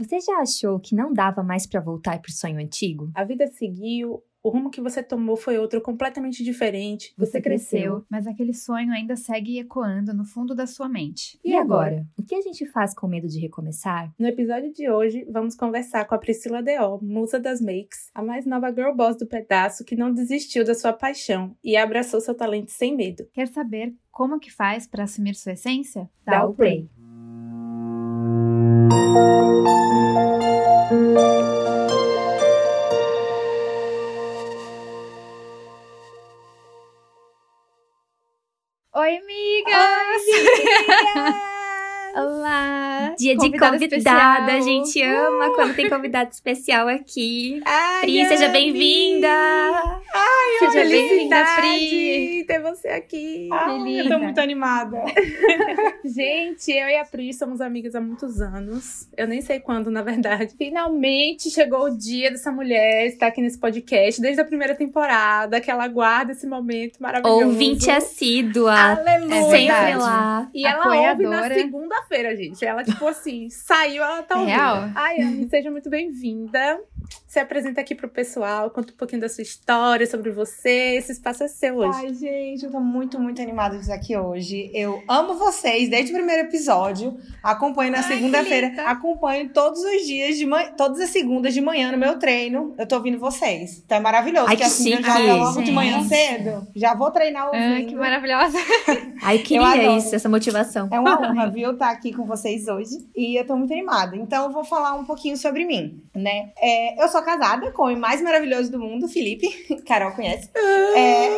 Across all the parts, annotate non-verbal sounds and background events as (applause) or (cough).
Você já achou que não dava mais para voltar pro sonho antigo? A vida seguiu, o rumo que você tomou foi outro completamente diferente. Você, você cresceu, cresceu, mas aquele sonho ainda segue ecoando no fundo da sua mente. E, e agora? agora? O que a gente faz com medo de recomeçar? No episódio de hoje, vamos conversar com a Priscila Deol, musa das makes, a mais nova girl boss do pedaço que não desistiu da sua paixão e abraçou seu talento sem medo. Quer saber como que faz para assumir sua essência? Dá, Dá o play. play. Oi, amigas! Oi, (laughs) amigas! Olá! Dia de convidada, convidada a gente ama quando tem convidado especial aqui. Ai, Pri, seja bem-vinda! Ai, seja bem-vinda, Pri! ter você aqui. Ai, eu tô muito animada. (laughs) gente, eu e a Pri somos amigas há muitos anos. Eu nem sei quando, na verdade. Finalmente chegou o dia dessa mulher estar aqui nesse podcast, desde a primeira temporada, que ela guarda esse momento maravilhoso. Ouvinte assídua. Aleluia! Sempre lá. E ela ouve na segunda segunda-feira, gente. Ela, tipo assim, saiu, ela tá ouvindo. Real? Ai, Anne, seja muito bem-vinda. Se apresenta aqui pro pessoal, conta um pouquinho da sua história, sobre você. Esse espaço é seu hoje. Ai, gente, eu tô muito, muito animada de estar aqui hoje. Eu amo vocês desde o primeiro episódio. Acompanho na segunda-feira. Acompanho todos os dias, de manhã, todas as segundas de manhã no meu treino. Eu tô ouvindo vocês. Então é maravilhoso. Ai, que assim, chique. eu já logo de manhã cedo. Já vou treinar ouvindo. (laughs) Ai, que maravilhosa. Ai, queria isso, essa motivação. É uma honra, viu, estar aqui com vocês hoje. E eu tô muito animada. Então eu vou falar um pouquinho sobre mim, né? É, eu sou casada com o mais maravilhoso do mundo, Felipe. (laughs) Carol conhece. É...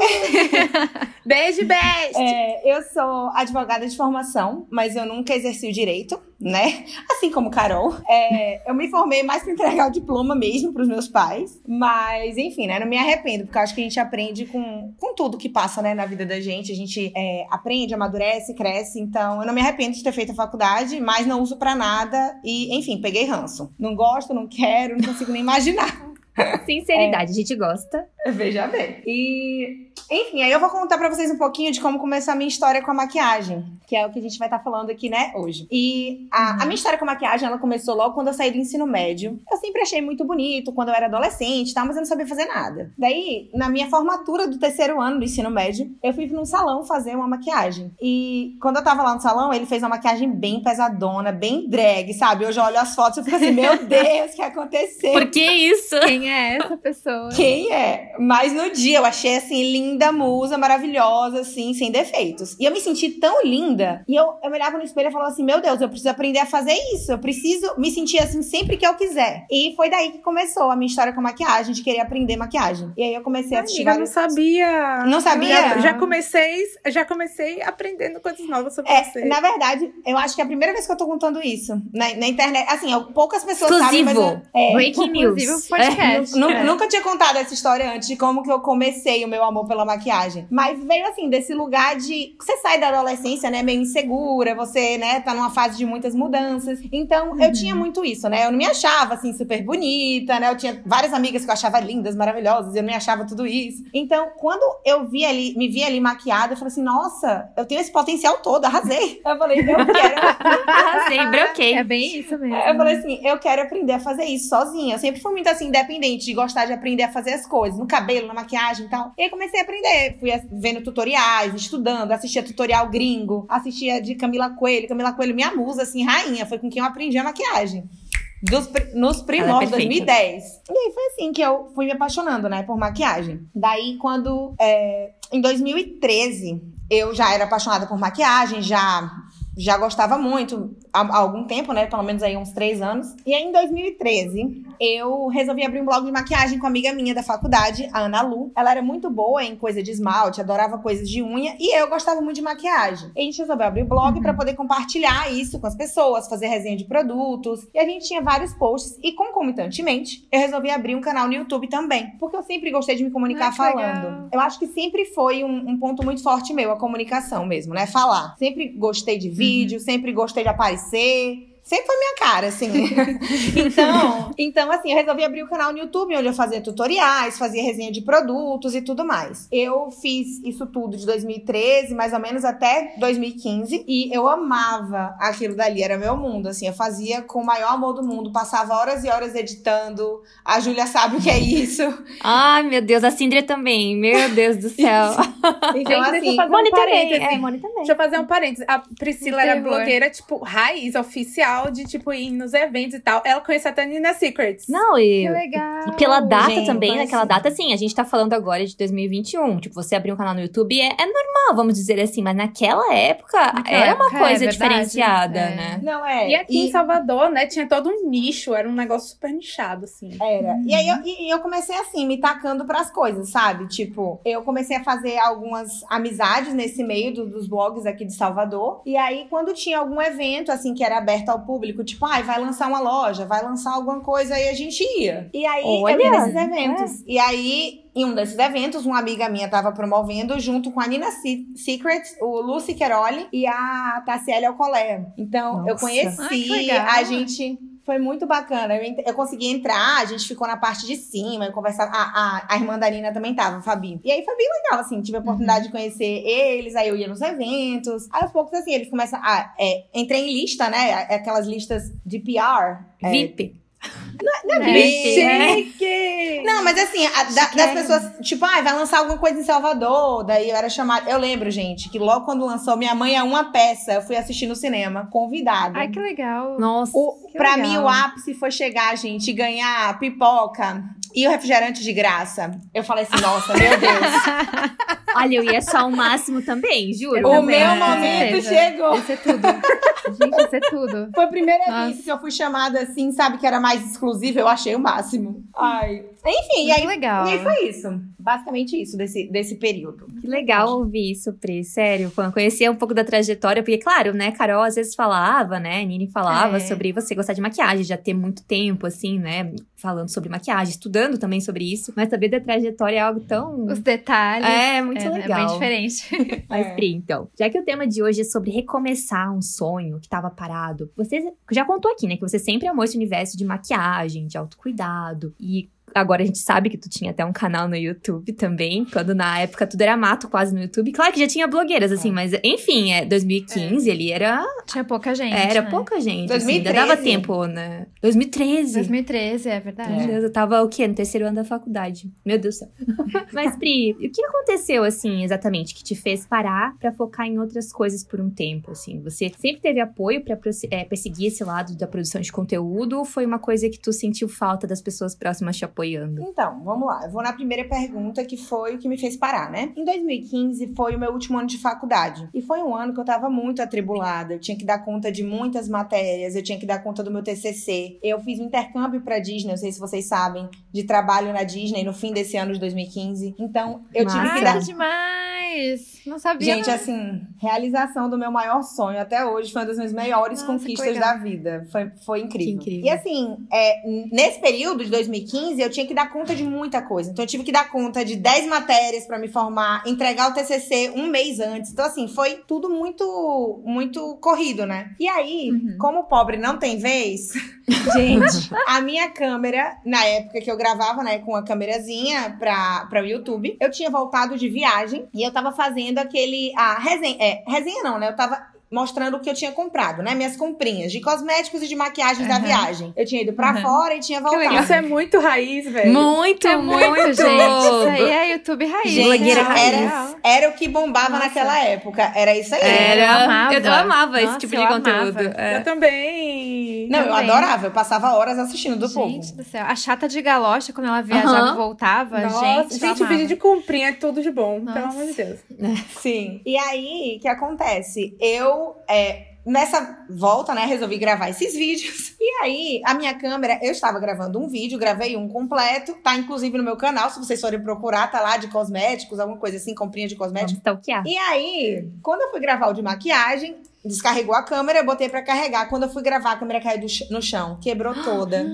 (laughs) beijo, beijo! É, eu sou advogada de formação, mas eu nunca exerci o direito, né? Assim como Carol. É, eu me formei mais para entregar o diploma mesmo para os meus pais. Mas, enfim, né? Não me arrependo, porque eu acho que a gente aprende com, com tudo que passa, né, na vida da gente. A gente é, aprende, amadurece, cresce. Então, eu não me arrependo de ter feito a faculdade, mas não uso para nada. E, enfim, peguei ranço. Não gosto, não quero, não consigo nem imaginar. (laughs) Sinceridade, é, a gente gosta. (laughs) Veja bem. E, enfim, aí eu vou contar para vocês um pouquinho de como começou a minha história com a maquiagem, que é o que a gente vai estar tá falando aqui, né, hoje. E a, uhum. a, minha história com a maquiagem, ela começou logo quando eu saí do ensino médio. Eu sempre achei muito bonito quando eu era adolescente, tá, mas eu não sabia fazer nada. Daí, na minha formatura do terceiro ano do ensino médio, eu fui num salão fazer uma maquiagem. E quando eu tava lá no salão, ele fez uma maquiagem bem pesadona, bem drag, sabe? Hoje eu olho as fotos e fico assim, (laughs) meu Deus, o que aconteceu? Por que isso? Quem é essa pessoa? Quem é? Mas no dia eu achei assim, linda musa, maravilhosa, assim, sem defeitos. E eu me senti tão linda. E eu, eu me olhava no espelho e falava assim: meu Deus, eu preciso aprender a fazer isso. Eu preciso me sentir assim sempre que eu quiser. E foi daí que começou a minha história com maquiagem, de querer aprender maquiagem. E aí eu comecei a assistir. Amiga, vários... não sabia. Não sabia? Já, já, comecei, já comecei aprendendo coisas novas sobre é, você. Na verdade, eu acho que é a primeira vez que eu tô contando isso na, na internet. Assim, eu, poucas pessoas Exclusivo. sabem. Mas é, Breaking news. podcast. É. É. Nunca tinha contado essa história antes de como que eu comecei o meu amor pela maquiagem. Mas veio assim, desse lugar de. Você sai da adolescência, né? Meio insegura, você, né, tá numa fase de muitas mudanças. Então, uhum. eu tinha muito isso, né? Eu não me achava, assim, super bonita, né? Eu tinha várias amigas que eu achava lindas, maravilhosas, e eu não me achava tudo isso. Então, quando eu vi ali, me vi ali maquiada, eu falei assim, nossa, eu tenho esse potencial todo, arrasei. (laughs) Eu falei, eu quero. arrasei, broquei. É bem isso mesmo. Eu falei assim, eu quero aprender a fazer isso sozinha. Eu sempre fui muito assim, independente, de gostar de aprender a fazer as coisas, no cabelo, na maquiagem e tal. E aí comecei a aprender. Fui vendo tutoriais, estudando, assistia tutorial gringo, assistia de Camila Coelho. Camila Coelho, minha musa, assim, rainha. Foi com quem eu aprendi a maquiagem. Dos, nos primórdios, é 2010. E aí foi assim que eu fui me apaixonando, né, por maquiagem. Daí, quando. É, em 2013, eu já era apaixonada por maquiagem, já já gostava muito há, algum tempo, né? Pelo menos aí uns três anos. E aí, em 2013, eu resolvi abrir um blog de maquiagem com uma amiga minha da faculdade, a Ana Lu. Ela era muito boa em coisa de esmalte, adorava coisas de unha. E eu gostava muito de maquiagem. E a gente resolveu abrir o blog uhum. para poder compartilhar isso com as pessoas, fazer resenha de produtos. E a gente tinha vários posts. E concomitantemente, eu resolvi abrir um canal no YouTube também. Porque eu sempre gostei de me comunicar falando. Legal. Eu acho que sempre foi um, um ponto muito forte meu, a comunicação mesmo, né? Falar. Sempre gostei de vídeo, uhum. sempre gostei de aparecer fazer, sempre foi minha cara, assim. (laughs) então, então, assim, eu resolvi abrir o canal no YouTube, onde eu fazia tutoriais, fazia resenha de produtos e tudo mais. Eu fiz isso tudo de 2013, mais ou menos até 2015, e eu amava aquilo dali, era meu mundo, assim, eu fazia com o maior amor do mundo, passava horas e horas editando. A Júlia sabe o que é isso. Ai, meu Deus, a Cindria também, meu Deus do céu. então, (laughs) assim, deixa eu fazer Moni um parênteses. também, é, Moni também. Deixa eu fazer um parênteses. A Priscila era blogueira, tipo, raiz, oficial de, tipo, ir nos eventos e tal. Ela conhecia até a Nina Secrets. Não, e. Que legal. E pela data gente, também, naquela data, assim, a gente tá falando agora de 2021. Tipo, você abrir um canal no YouTube é, é normal, vamos dizer assim, mas naquela época Naquela era uma época, coisa é verdade. diferenciada, É. né? Não, é. E aqui em Salvador, né, tinha todo um nicho, era um negócio super nichado, assim. Era. E aí eu, e- e eu comecei assim, me tacando pras coisas, sabe? Tipo, eu comecei a fazer algumas amizades nesse meio do- dos blogs aqui de Salvador. E aí, quando tinha algum evento, assim, que era aberto ao público, tipo, ai, vai lançar uma loja, vai lançar alguma coisa, aí a gente ia. E aí, Olha, eu ia nesses eventos. E aí, em um desses eventos, uma amiga minha tava promovendo, junto com a Nina Se- Secret, o Lucy Queroli e a Tassiele Alcolé. Então, eu Nossa. conheci, Ai, que legal. a gente foi muito bacana. Eu, eu consegui entrar, a gente ficou na parte de cima, eu conversava. A, a, a irmã da Nina também tava, a Fabi. E aí foi bem legal, assim, tive a oportunidade de conhecer eles, aí eu ia nos eventos. Aí aos poucos, assim, eles começam. Ah, é, entrei em lista, né? Aquelas listas de PR. é, VIP. É. Chique! Não, mas assim, a- da- das pessoas, tipo, ah, vai lançar alguma coisa em Salvador. Daí eu era chamada. Eu lembro, gente, que logo quando lançou Minha Mãe é uma peça, eu fui assistir no cinema, convidada. Ai, que legal. Nossa. O, Que pra legal. mim, o ápice foi chegar, gente, e ganhar pipoca e o refrigerante de graça. Eu falei assim, nossa, meu (laughs) Deus. Olha, eu ia achar o máximo também, juro. Eu o também, meu com momento chegou. Isso é tudo. Gente, isso é tudo. Foi a primeira Nossa. vez que eu fui chamada assim, sabe, que era mais exclusiva, eu achei o máximo. Ai. Enfim, e Muito aí, legal. e aí foi isso. Basicamente isso, desse, desse período. Que legal ouvir isso, Pri. Sério, quando conhecia um pouco da trajetória, porque, claro, né, Carol às vezes falava, né, Nini falava É. sobre você gostar de maquiagem, já ter muito tempo, assim, né, falando sobre maquiagem, estudando também sobre isso, mas saber da trajetória é algo tão. Os detalhes. É, muito é, legal. É bem diferente. (laughs) Mas, É. Pri, então, já que o tema de hoje é sobre recomeçar um sonho que estava parado, você já contou aqui, né, que você sempre amou esse universo de maquiagem, de autocuidado, e agora a gente sabe que tu tinha até um canal no YouTube também, quando na época tudo era mato quase no YouTube. Claro que já tinha blogueiras, assim, mas enfim, é 2015 ele era, Tinha pouca gente. era né? pouca gente, assim, ainda 2013. dava tempo, né? 2013. 2013, é verdade. Meu Deus, eu tava o quê? No terceiro ano da faculdade. Meu Deus do céu. (laughs) Mas, Pri, o que aconteceu, assim, exatamente, que te fez parar pra focar em outras coisas por um tempo, assim? Você sempre teve apoio pra prosse- é, perseguir esse lado da produção de conteúdo ou foi uma coisa que tu sentiu falta das pessoas próximas te apoiando? Então, vamos lá. Eu vou na primeira pergunta, que foi o que me fez parar, né? Em 2015 foi o meu último ano de faculdade. E foi um ano que eu tava muito atribulada. Eu tinha que dar conta de muitas matérias, eu tinha que dar conta do meu TCC. Eu fiz um intercâmbio pra Disney, não sei se vocês sabem, de trabalho na Disney no fim desse ano de 2015. Então, eu tive que dar demais! Não sabia. Gente, assim, realização do meu maior sonho até hoje foi uma das minhas maiores Nossa, conquistas da vida. Foi, foi incrível. Incrível. E assim, é, nesse período de 2015, eu tinha que dar conta de muita coisa. Então, eu tive que dar conta de 10 matérias pra me formar, entregar o TCC um mês antes. Então, assim, foi tudo muito, muito corrido, né? E aí, Uhum. como o pobre não tem vez, (laughs) gente, a minha câmera, na época que eu gravava, né, com a câmerazinha pra, pra o YouTube, eu tinha voltado de viagem e eu tava fazendo aquele. A resenha. É, resenha não, né? Eu tava. Mostrando o que eu tinha comprado, né? Minhas comprinhas de cosméticos e de maquiagens da Aham. viagem. Eu tinha ido pra Aham. fora e tinha voltado. Isso é muito raiz, velho. Muito, É muito! muito, gente. Isso aí é YouTube raiz. Gente, real. raiz. Era o que bombava Nossa. naquela época. Era isso aí. Era, Eu amava. eu, eu amava esse Nossa, tipo eu de conteúdo. é. Eu também. Não, eu também. adorava. Eu passava horas assistindo do Gente povo. do céu. A chata de galocha, quando ela viajava e voltava, Nossa, gente. gente, eu amava. vídeo de comprinha é tudo de bom, pelo Nossa. amor de Deus. Sim. E aí, o que acontece? Eu, é, nessa volta, né, resolvi gravar esses vídeos. E aí, a minha câmera, eu estava gravando um vídeo, gravei um completo, tá inclusive no meu canal, se vocês forem procurar, tá lá de cosméticos, alguma coisa assim, comprinha de cosméticos. stalkear. E aí, quando eu fui gravar o de maquiagem, descarregou a câmera, eu botei pra carregar. Quando eu fui gravar, a câmera caiu do ch- no chão, quebrou (gasps) toda.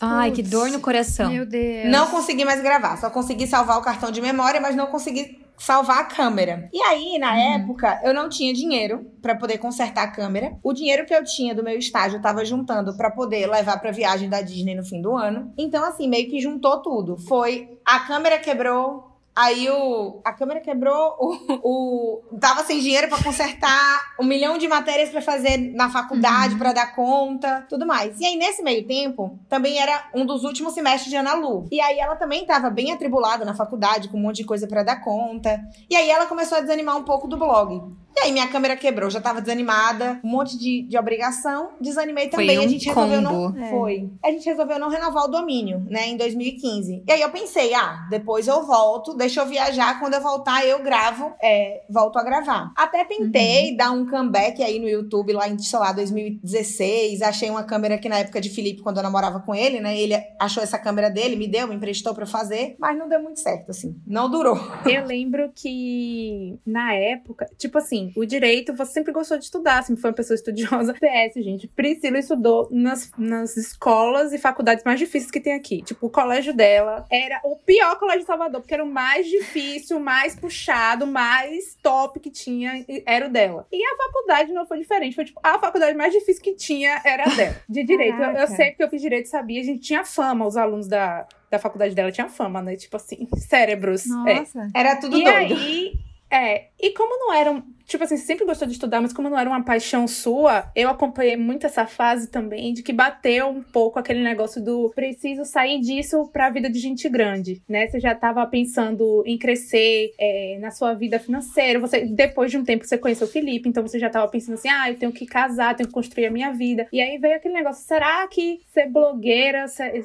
Ai, que Putz. dor no coração. Meu Deus. Não consegui mais gravar, só consegui salvar o cartão de memória, mas não consegui salvar a câmera. E aí, na uhum. época, eu não tinha dinheiro para poder consertar a câmera. O dinheiro que eu tinha do meu estágio eu tava juntando para poder levar para viagem da Disney no fim do ano. Então assim, meio que juntou tudo. Foi a câmera quebrou, Aí o, a câmera quebrou, o, o tava sem dinheiro para consertar, um milhão de matérias para fazer na faculdade uhum. para dar conta, tudo mais. E aí nesse meio tempo, também era um dos últimos semestres de Ana Lu. E aí ela também tava bem atribulada na faculdade, com um monte de coisa para dar conta. E aí ela começou a desanimar um pouco do blog. E aí minha câmera quebrou, já tava desanimada, um monte de, de obrigação, desanimei também. Foi um a gente combo. resolveu não. É. Foi. A gente resolveu não renovar o domínio, né, em 2015. E aí eu pensei, ah, depois eu volto, deixa eu viajar, quando eu voltar eu gravo, é, volto a gravar. Até tentei uhum. dar um comeback aí no YouTube lá em, sei lá, 2016. Achei uma câmera que na época de Felipe, quando eu namorava com ele, né, ele achou essa câmera dele, me deu, me emprestou para fazer, mas não deu muito certo, assim. Não durou. Eu lembro que na época, tipo assim, o direito você sempre gostou de estudar, sempre foi uma pessoa estudiosa. (laughs) PS, gente, Priscila estudou nas, nas escolas e faculdades mais difíceis que tem aqui. Tipo, o colégio dela era o pior colégio de Salvador, porque era o mais difícil, mais puxado, mais top que tinha, era o dela. E a faculdade não foi diferente. Foi tipo, a faculdade mais difícil que tinha era a dela, de direito. Eu, eu, sei porque eu fiz direito, sabia, a gente tinha fama, os alunos da, da faculdade dela tinham fama, né? Tipo assim, cérebros. É. Nossa. É. Era tudo e doido. Aí, é, e como não eram tipo assim, você sempre gostou de estudar, mas como não era uma paixão sua, eu acompanhei muito essa fase também de que bateu um pouco aquele negócio do preciso sair disso pra vida de gente grande, né? Você já tava pensando em crescer é, na sua vida financeira, você depois de um tempo você conheceu o Felipe, então você já tava pensando assim, ah, eu tenho que casar, tenho que construir a minha vida. E aí veio aquele negócio, será que ser blogueira, ser,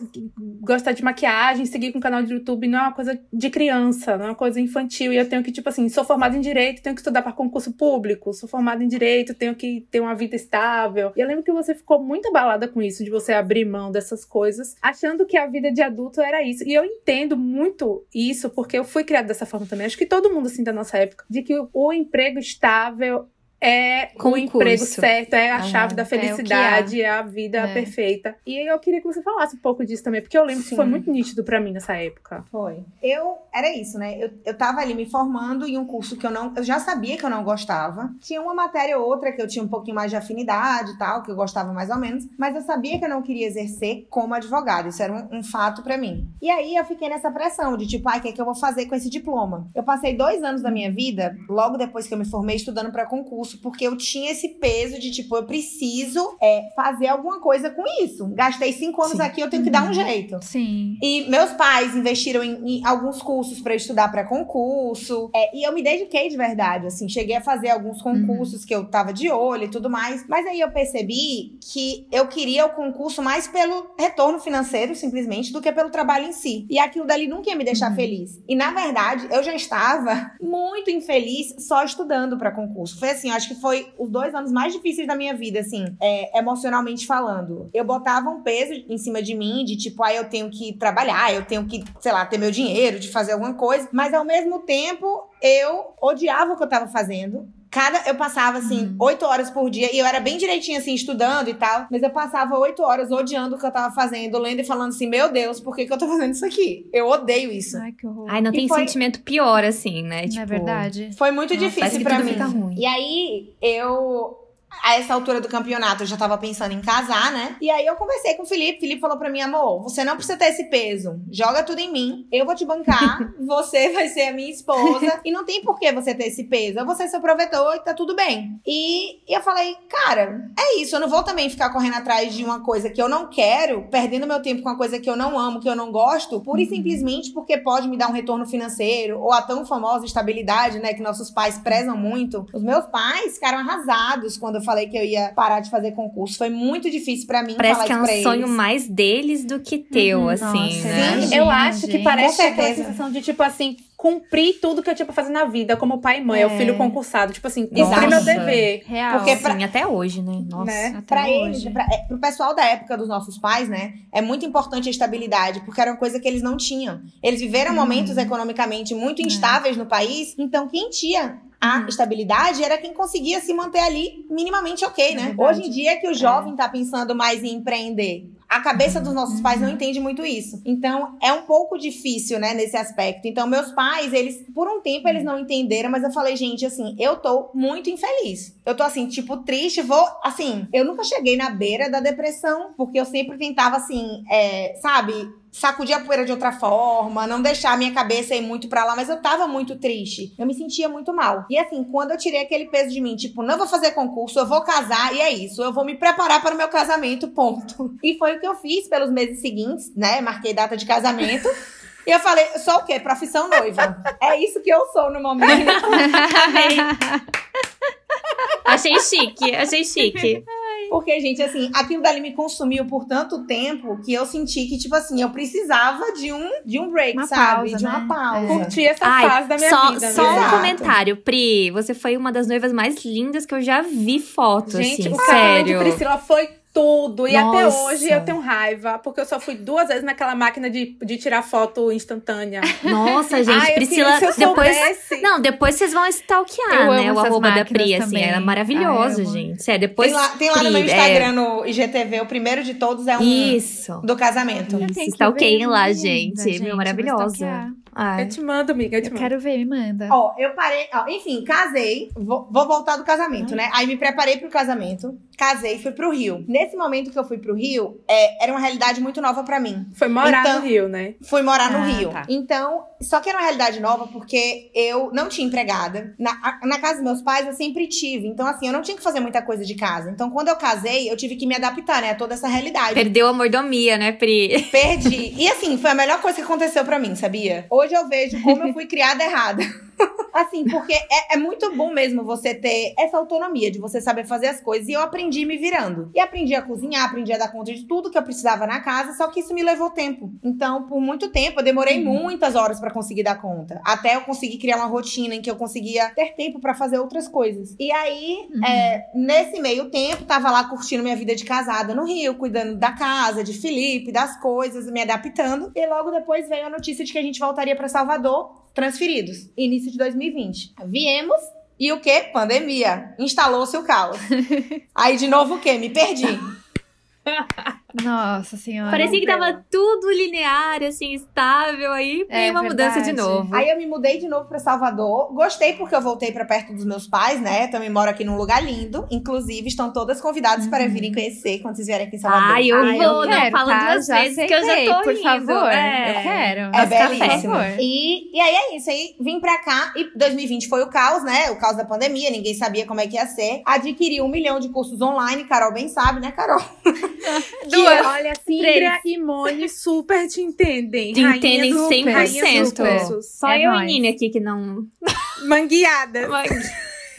gostar de maquiagem, seguir com um canal de YouTube não é uma coisa de criança, não é uma coisa infantil, e eu tenho que, tipo assim, sou formada em Direito, tenho que estudar para concurso concurso público, sou formada em direito, tenho que ter uma vida estável. E eu lembro que você ficou muito abalada com isso, de você abrir mão dessas coisas, achando que a vida de adulto era isso. E eu entendo muito isso, porque eu fui criada dessa forma também. Acho que todo mundo, assim, da nossa época, de que o emprego estável é Concurso. o emprego certo, é a chave da felicidade, é, é a vida é. perfeita. E eu queria que você falasse um pouco disso também, porque eu lembro Sim. que foi muito nítido para mim nessa época. Foi. Eu, era isso, né? Eu, eu tava ali me formando em um curso que eu não, eu já sabia que eu não gostava. Tinha uma matéria ou outra que eu tinha um pouquinho mais de afinidade e tal, que eu gostava mais ou menos, mas eu sabia que eu não queria exercer como advogado. Isso era um, um fato para mim. E aí eu fiquei nessa pressão de tipo, ai, o que é que eu vou fazer com esse diploma? Eu passei dois anos da minha vida, logo depois que eu me formei, estudando para concurso concurso, porque eu tinha esse peso de, tipo, eu preciso é, fazer alguma coisa com isso. Gastei cinco anos Sim. aqui, eu tenho que dar um uhum. jeito. Sim. E meus pais investiram em, em alguns cursos para estudar para concurso. É, e eu me dediquei de verdade, assim. Cheguei a fazer alguns uhum. concursos uhum. que eu tava de olho e tudo mais. Mas aí eu percebi que eu queria o concurso mais pelo retorno financeiro, simplesmente, do que pelo trabalho em si. E aquilo dali nunca ia me deixar uhum. feliz. E na verdade, eu já estava (laughs) muito infeliz só estudando para concurso. Foi assim, ó, acho que foi os dois anos mais difíceis da minha vida, assim, é, emocionalmente falando. Eu botava um peso em cima de mim, de tipo, ah, eu tenho que trabalhar, eu tenho que, sei lá, ter meu dinheiro, de fazer alguma coisa. Mas ao mesmo tempo, eu odiava o que eu tava fazendo cada eu passava assim uhum. oito uhum. horas por dia e eu era bem direitinho assim estudando e tal mas eu passava oito horas odiando o que eu tava fazendo lendo e falando assim meu Deus por que, que eu tô fazendo isso aqui? Eu odeio isso. Ai que horror. Ai não e tem foi... sentimento pior assim né? Tipo... não é tipo, verdade? Foi muito Nossa, difícil para mim. e aí eu a essa altura do campeonato eu já tava pensando em casar, né? E aí eu conversei com o Felipe. O Felipe falou pra mim, amor, você não precisa ter esse peso. Joga tudo em mim. Eu vou te bancar. (laughs) você vai ser a minha esposa. e não tem por que você ter esse peso. Eu vou ser seu provedor e tá tudo bem. E, eu falei, cara, é isso. Eu não vou também ficar correndo atrás de uma coisa que eu não quero, perdendo meu tempo com uma coisa que eu não amo, que eu não gosto, pura e uhum. simplesmente porque pode me dar um retorno financeiro ou a tão famosa estabilidade, né? Que nossos pais prezam muito. Os meus pais ficaram arrasados quando eu falei que eu ia parar de fazer concurso. Foi muito difícil para mim parece falar que é um sonho mais deles do que teu, uhum, assim, nossa, né? Sim, eu acho que parece aquela sensação de tipo assim, cumprir tudo que eu tinha pra fazer na vida, como pai e mãe, é. o filho concursado. Tipo assim, cumprir meu dever. Real. Porque pra, Sim, até hoje, né? Nossa. Né? Até pra hoje. eles, pra, é, pro pessoal da época dos nossos pais, né? É muito importante a estabilidade, porque era uma coisa que eles não tinham. Eles viveram hum. momentos economicamente muito é. instáveis é. no país, então quem tinha a uhum. estabilidade era quem conseguia se manter ali minimamente ok, né? É Hoje em dia que o jovem é. tá pensando mais em empreender. a cabeça dos nossos pais não entende muito isso. Então, é um pouco difícil, né, nesse aspecto. Então, meus pais, eles, por um tempo, eles não entenderam, mas eu falei, gente, assim, eu tô muito infeliz. Eu tô, assim, tipo, triste, vou, assim, eu nunca cheguei na beira da depressão, porque eu sempre tentava, assim, é, sabe, sacudir a poeira de outra forma, não deixar a minha cabeça ir muito pra lá, mas eu tava muito triste. Eu me sentia muito mal. E assim, quando eu tirei aquele peso de mim, tipo, não vou fazer concurso, eu vou casar e é isso, eu vou me preparar para o meu casamento, ponto. E foi o que eu fiz pelos meses seguintes, né? Marquei data de casamento. (laughs) E eu falei, sou o quê? Profissão noiva. É isso que eu sou no momento. Amei. achei chique, achei chique. Porque, gente, assim, aquilo dali me consumiu por tanto tempo que eu senti que, tipo assim, eu precisava de um, de um break, Uma sabe? pausa, de uma né? pausa. Curti essa Ai, fase da minha só, vida. Só né? um Exato. comentário, Pri. Você foi uma das noivas mais lindas que eu já vi foto, Gente, assim, o sério. Priscila foi tudo. E até Nossa. hoje eu tenho raiva, porque eu só fui duas vezes naquela máquina de, de tirar foto instantânea. Nossa, gente, Ai, eu Priscila, se eu depois. soubesse- Não, depois vocês vão stalkear, Eu né? amo O arroba da Pri, assim, também. era maravilhoso, Ai, amo. gente. É, depois. Tem lá, tem lá no meu Pri, Instagram, no IGTV, o primeiro de todos é um Isso. do casamento. Eu Isso, stalkeiem lá, linda, gente. Meu, vou maravilhosa. Ai. Eu te mando, amiga, eu te Eu mando. quero ver, me manda. Ó, eu parei, ó, enfim, casei, vou, vou voltar do casamento, né? Aí me preparei pro casamento, casei e fui pro Rio. Nesse momento que eu fui pro Rio, é, era uma realidade muito nova pra mim. Foi morar Então- no Rio, né? Fui morar no Ah, Rio. tá. Então, só que era uma realidade nova porque eu não tinha empregada. Na, na casa dos meus pais eu sempre tive. Então, assim, eu não tinha que fazer muita coisa de casa. Então, quando eu casei, eu tive que me adaptar, né, a toda essa realidade. Perdeu a mordomia, né, Pri? Perdi. E assim, foi a melhor coisa que aconteceu pra mim, sabia? Hoje eu vejo como eu fui criada errada. Assim, porque é, é muito bom mesmo você ter essa autonomia de você saber fazer as coisas. E eu aprendi me virando. E aprendi a cozinhar, aprendi a dar conta de tudo que eu precisava na casa, só que isso me levou tempo. Então, por muito tempo, eu demorei muitas horas pra conseguir dar conta. Até eu conseguir criar uma rotina em que eu conseguia ter tempo pra fazer outras coisas. E aí, é, nesse meio tempo, tava lá curtindo minha vida de casada no Rio, cuidando da casa, de Felipe, das coisas, me adaptando. E logo depois veio a notícia de que a gente voltaria pra Salvador, transferidos. Início de 2020. Viemos. E o quê? Pandemia. Instalou-se o caos. (laughs) Aí, de novo, o quê? Me perdi. (laughs) Nossa senhora. Parecia que tava tudo linear, assim, estável. Aí É veio uma mudança de verdade. novo. Aí eu me mudei de novo pra Salvador. Gostei porque eu voltei pra perto dos meus pais, né? Também moro aqui num lugar lindo. Inclusive, estão todas convidadas para virem conhecer quando vocês vierem aqui em Salvador. Ai, eu Ai, vou, eu não quero, falo tá? duas Já vezes que eu já aceitei, tô por indo. favor. É. Eu quero. É por belíssimo. favor. E, e aí é isso. Aí vim pra cá e 2020 foi o caos, né? O caos da pandemia, ninguém sabia como é que ia ser. Adquiri um milhão de cursos online, Carol bem sabe, né, Carol? (laughs) (laughs) Duas. Olha, Sindra três. e Mone super te entendem. Te entendem do- 100%. rainha dos cursos. Só É eu nóis. e Nini aqui que não. (laughs) Mangueadas.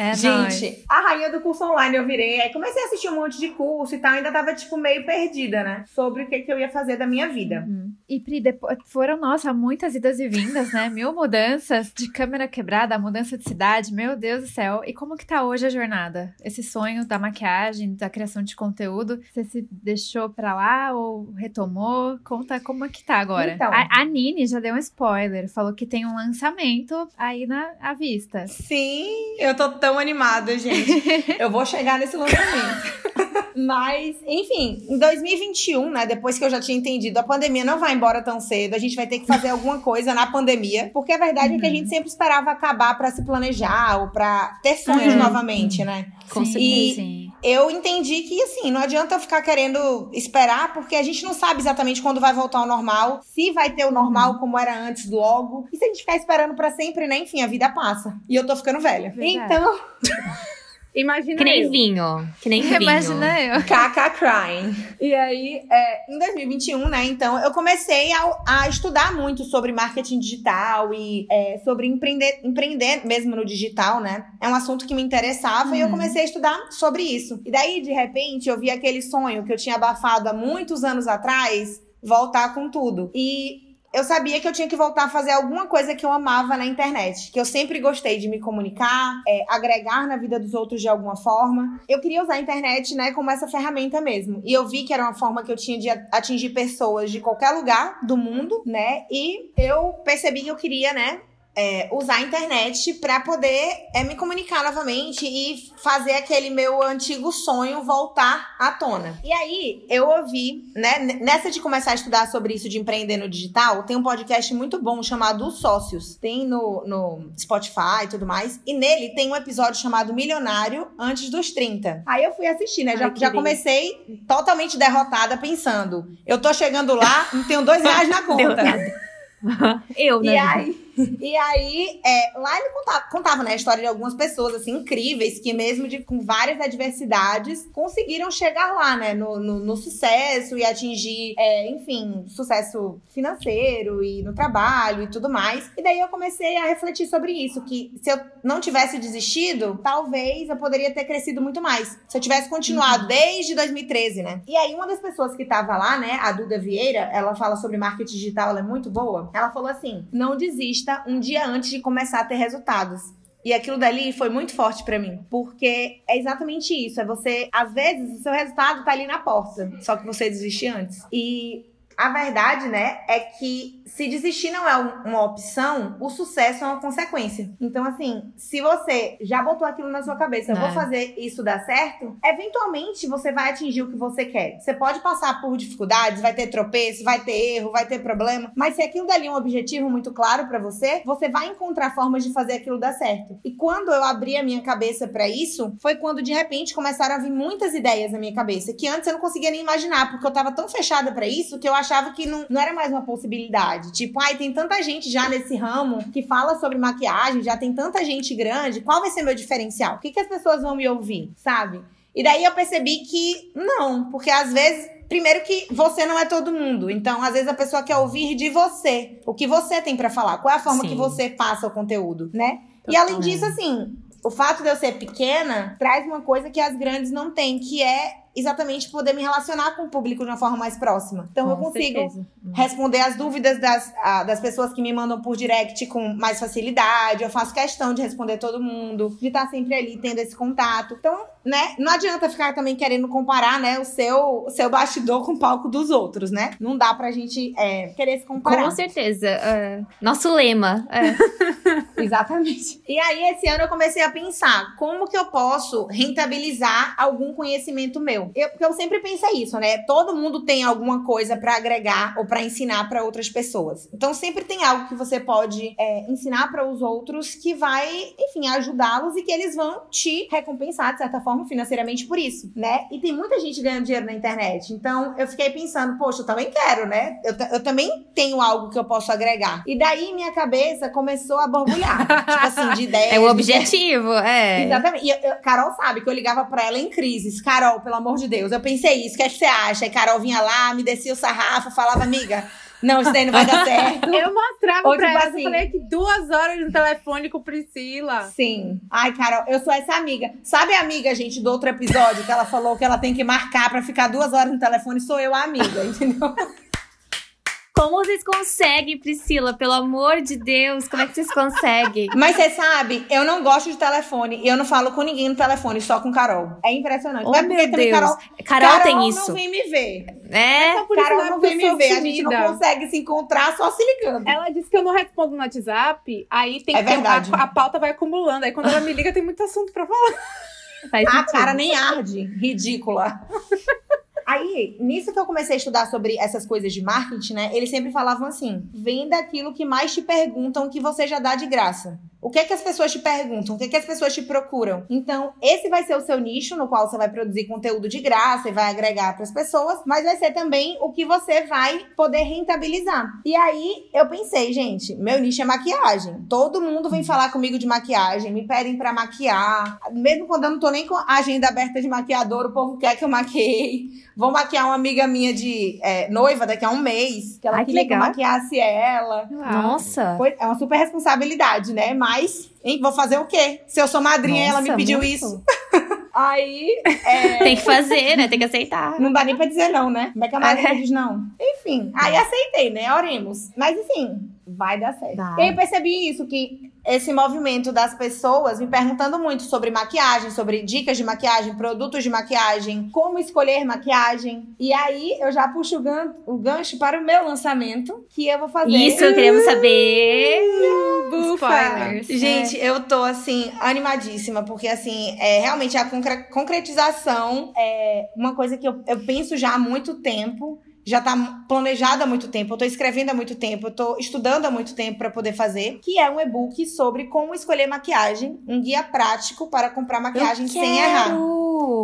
É nóis. Gente, a rainha do curso online eu virei. Aí comecei a assistir um monte de curso e tal. Ainda tava, tipo, meio perdida, né? Sobre o que, que eu ia fazer da minha vida. Uhum. E Pri, depois, foram, nossa, muitas idas e vindas, né? Mil mudanças de câmera quebrada, mudança de cidade, meu Deus do céu. E como que tá hoje a jornada? Esse sonho da maquiagem, da criação de conteúdo, você se deixou pra lá ou retomou? Conta como é que tá agora. Então. A, a Nini já deu um spoiler, falou que tem um lançamento aí na à vista. Sim, eu tô tão animada, gente. (laughs) eu vou chegar nesse lançamento. (laughs) Mas, enfim, em 2021, né, depois que eu já tinha entendido, a pandemia não vai embora tão cedo, a gente vai ter que fazer alguma coisa na pandemia, porque a verdade é que a gente sempre esperava acabar pra se planejar ou pra ter sonhos É. novamente, né? Com sim, certeza. sim. Eu entendi que, assim, não adianta eu ficar querendo esperar, porque a gente não sabe exatamente quando vai voltar ao normal, se vai ter o normal como era antes logo. E se a gente ficar esperando pra sempre, né? Enfim, a vida passa. E eu tô ficando velha. Verdade. Então, (laughs) Imagina Que nem eu. vinho. Que nem (laughs) vinho. Imagina eu. KK Crying. E aí, é, em 2021, né, então, eu comecei a, a estudar muito sobre marketing digital e é, sobre empreender, empreender mesmo no digital, né? É um assunto que me interessava e eu Uhum. comecei a estudar sobre isso. E daí, de repente, eu vi aquele sonho que eu tinha abafado há muitos anos atrás voltar com tudo. E eu sabia que eu tinha que voltar a fazer alguma coisa que eu amava na internet. Que eu sempre gostei de me comunicar, é, agregar na vida dos outros de alguma forma. Eu queria usar a internet, né, como essa ferramenta mesmo. E eu vi que era uma forma que eu tinha de atingir pessoas de qualquer lugar do mundo, né? E eu percebi que eu queria, né, é, usar a internet para poder é, me comunicar novamente e fazer aquele meu antigo sonho voltar à tona. E aí eu ouvi, né, nessa de começar a estudar sobre isso de empreender no digital, tem um podcast muito bom chamado Os Sócios. Tem no, no Spotify e tudo mais. E nele tem um episódio chamado Milionário Antes dos 30. Aí eu fui assistir, né? Ai, já, já comecei totalmente derrotada pensando. Eu tô chegando lá, não tenho dois reais na conta. (laughs) eu, né? E aí, (laughs) e aí, é, lá ele contava, contava né, a história de algumas pessoas, assim, incríveis, que mesmo de, com várias adversidades, conseguiram chegar lá, né, no, no, no sucesso e atingir, é, enfim, sucesso financeiro e no trabalho e tudo mais. E daí eu comecei a refletir sobre isso, que se eu não tivesse desistido, talvez eu poderia ter crescido muito mais. Se eu tivesse continuado uhum. desde 2013, né? E aí, uma das pessoas que tava lá, né, a Duda Vieira, ela fala sobre marketing digital, ela é muito boa. Ela falou assim: não desista um dia antes de começar a ter resultados. E aquilo dali foi muito forte para mim, porque é exatamente isso, é você, às vezes, o seu resultado tá ali na porta, só que você desiste antes. E a verdade, né, é que se desistir não é uma opção, o sucesso é uma consequência. Então, assim, se você já botou aquilo na sua cabeça, eu vou é. fazer isso dar certo, eventualmente você vai atingir o que você quer. Você pode passar por dificuldades, vai ter tropeço, vai ter erro, vai ter problema, mas se aquilo dali é um objetivo muito claro para você, você vai encontrar formas de fazer aquilo dar certo. E quando eu abri a minha cabeça para isso, foi quando de repente começaram a vir muitas ideias na minha cabeça que antes eu não conseguia nem imaginar, porque eu tava tão fechada para isso que eu achava que não, não era mais uma possibilidade. Tipo, ai, tem tanta gente já nesse ramo que fala sobre maquiagem, já tem tanta gente grande, qual vai ser meu diferencial? O que, que as pessoas vão me ouvir, sabe? E daí eu percebi que não, porque às vezes primeiro que você não é todo mundo. Então, às vezes a pessoa quer ouvir de você, o que você tem para falar, qual é a forma Sim. que você passa o conteúdo, né? Totalmente. E além disso, assim, o fato de eu ser pequena traz uma coisa que as grandes não têm, que é exatamente poder me relacionar com o público de uma forma mais próxima. Então com eu consigo certeza. responder as dúvidas das, das pessoas que me mandam por direct com mais facilidade. Eu faço questão de responder todo mundo, de estar sempre ali tendo esse contato. Então, né, não adianta ficar também querendo comparar, né, o seu, o seu bastidor com o palco dos outros, né? Não dá pra gente é, querer se comparar. Com certeza. Uh, nosso lema. É. (laughs) Exatamente. E aí, esse ano eu comecei a pensar como que eu posso rentabilizar algum conhecimento meu. Eu, porque eu sempre pensei isso, né? Todo mundo tem alguma coisa para agregar ou para ensinar para outras pessoas. Então sempre tem algo que você pode é, ensinar para os outros que vai, enfim, ajudá-los e que eles vão te recompensar de certa forma financeiramente por isso, né? E tem muita gente ganhando dinheiro na internet. Então eu fiquei pensando, poxa, eu também quero, né? Eu, eu também tenho algo que eu posso agregar. E daí minha cabeça começou a borbulhar, (laughs) tipo assim, de ideias. É o objetivo, é. Exatamente. E eu, Carol sabe que eu ligava para ela em crises. Carol, pelo amor de Deus. Eu pensei isso, o que, é que você acha? Aí Carol vinha lá, me descia o sarrafo, falava, amiga. Não, isso daí não vai dar (laughs) certo. Eu mostrava Ou, pra tipo ela, assim, eu falei que duas horas no telefone com Priscila. Sim. Ai, Carol, eu sou essa amiga. Sabe a amiga, gente, do outro episódio, que ela falou que ela tem que marcar pra ficar duas horas no telefone? Sou eu a amiga, (laughs) entendeu? Como vocês conseguem, Priscila? Pelo amor de Deus, como é que vocês conseguem? (laughs) Mas você sabe, eu não gosto de telefone. Eu não falo com ninguém no telefone, só com Carol. É impressionante. Oh, é meu Deus. Carol, Carol, Carol tem isso. não vem me ver. É? Então, Carol não vem me ver. A gente não consegue se encontrar só se ligando. Ela disse que eu não respondo no WhatsApp, aí tem é que verdade. A, a, pauta vai acumulando. Aí quando ela me liga, tem muito assunto pra falar. Faz a cara nem arde. Ridícula. Aí, nisso que eu comecei a estudar sobre essas coisas de marketing, né? Eles sempre falavam assim: venda aquilo que mais te perguntam que você já dá de graça. O que é que as pessoas te perguntam? O que é que as pessoas te procuram? Então, esse vai ser o seu nicho no qual você vai produzir conteúdo de graça e vai agregar para as pessoas, mas vai ser também o que você vai poder rentabilizar. E aí, eu pensei, gente, meu nicho é maquiagem. Todo mundo vem falar comigo de maquiagem, me pedem para maquiar. Mesmo quando eu não tô nem com a agenda aberta de maquiador, o povo quer que eu maqueie. Vou maquiar uma amiga minha de é, noiva daqui a um mês, que ela Ai, queria que, que eu maquiasse ela. Nossa! Foi, é uma super responsabilidade, né? Mas mas, hein, vou fazer o quê? Se eu sou madrinha Nossa, ela me pediu muito. isso. Aí. É... Tem que fazer, né? Tem que aceitar. Não dá nem pra dizer não, né? Como é que a madrinha diz não? Enfim, aí aceitei, né? Oremos. Mas assim, vai dar certo. Vai. Eu percebi isso, que esse movimento das pessoas me perguntando muito sobre maquiagem, sobre dicas de maquiagem, produtos de maquiagem, como escolher maquiagem. E aí eu já puxo o, gan o gancho para o meu lançamento, que eu vou fazer. Isso, eu queremos saber. Spoilers. Gente, é. eu tô assim, animadíssima, porque assim, é realmente a concre concretização é uma coisa que eu, eu penso já há muito tempo já está planejada há muito tempo, eu estou escrevendo há muito tempo, eu estou estudando há muito tempo para poder fazer, que é um e-book sobre como escolher maquiagem, um guia prático para comprar maquiagem sem errar.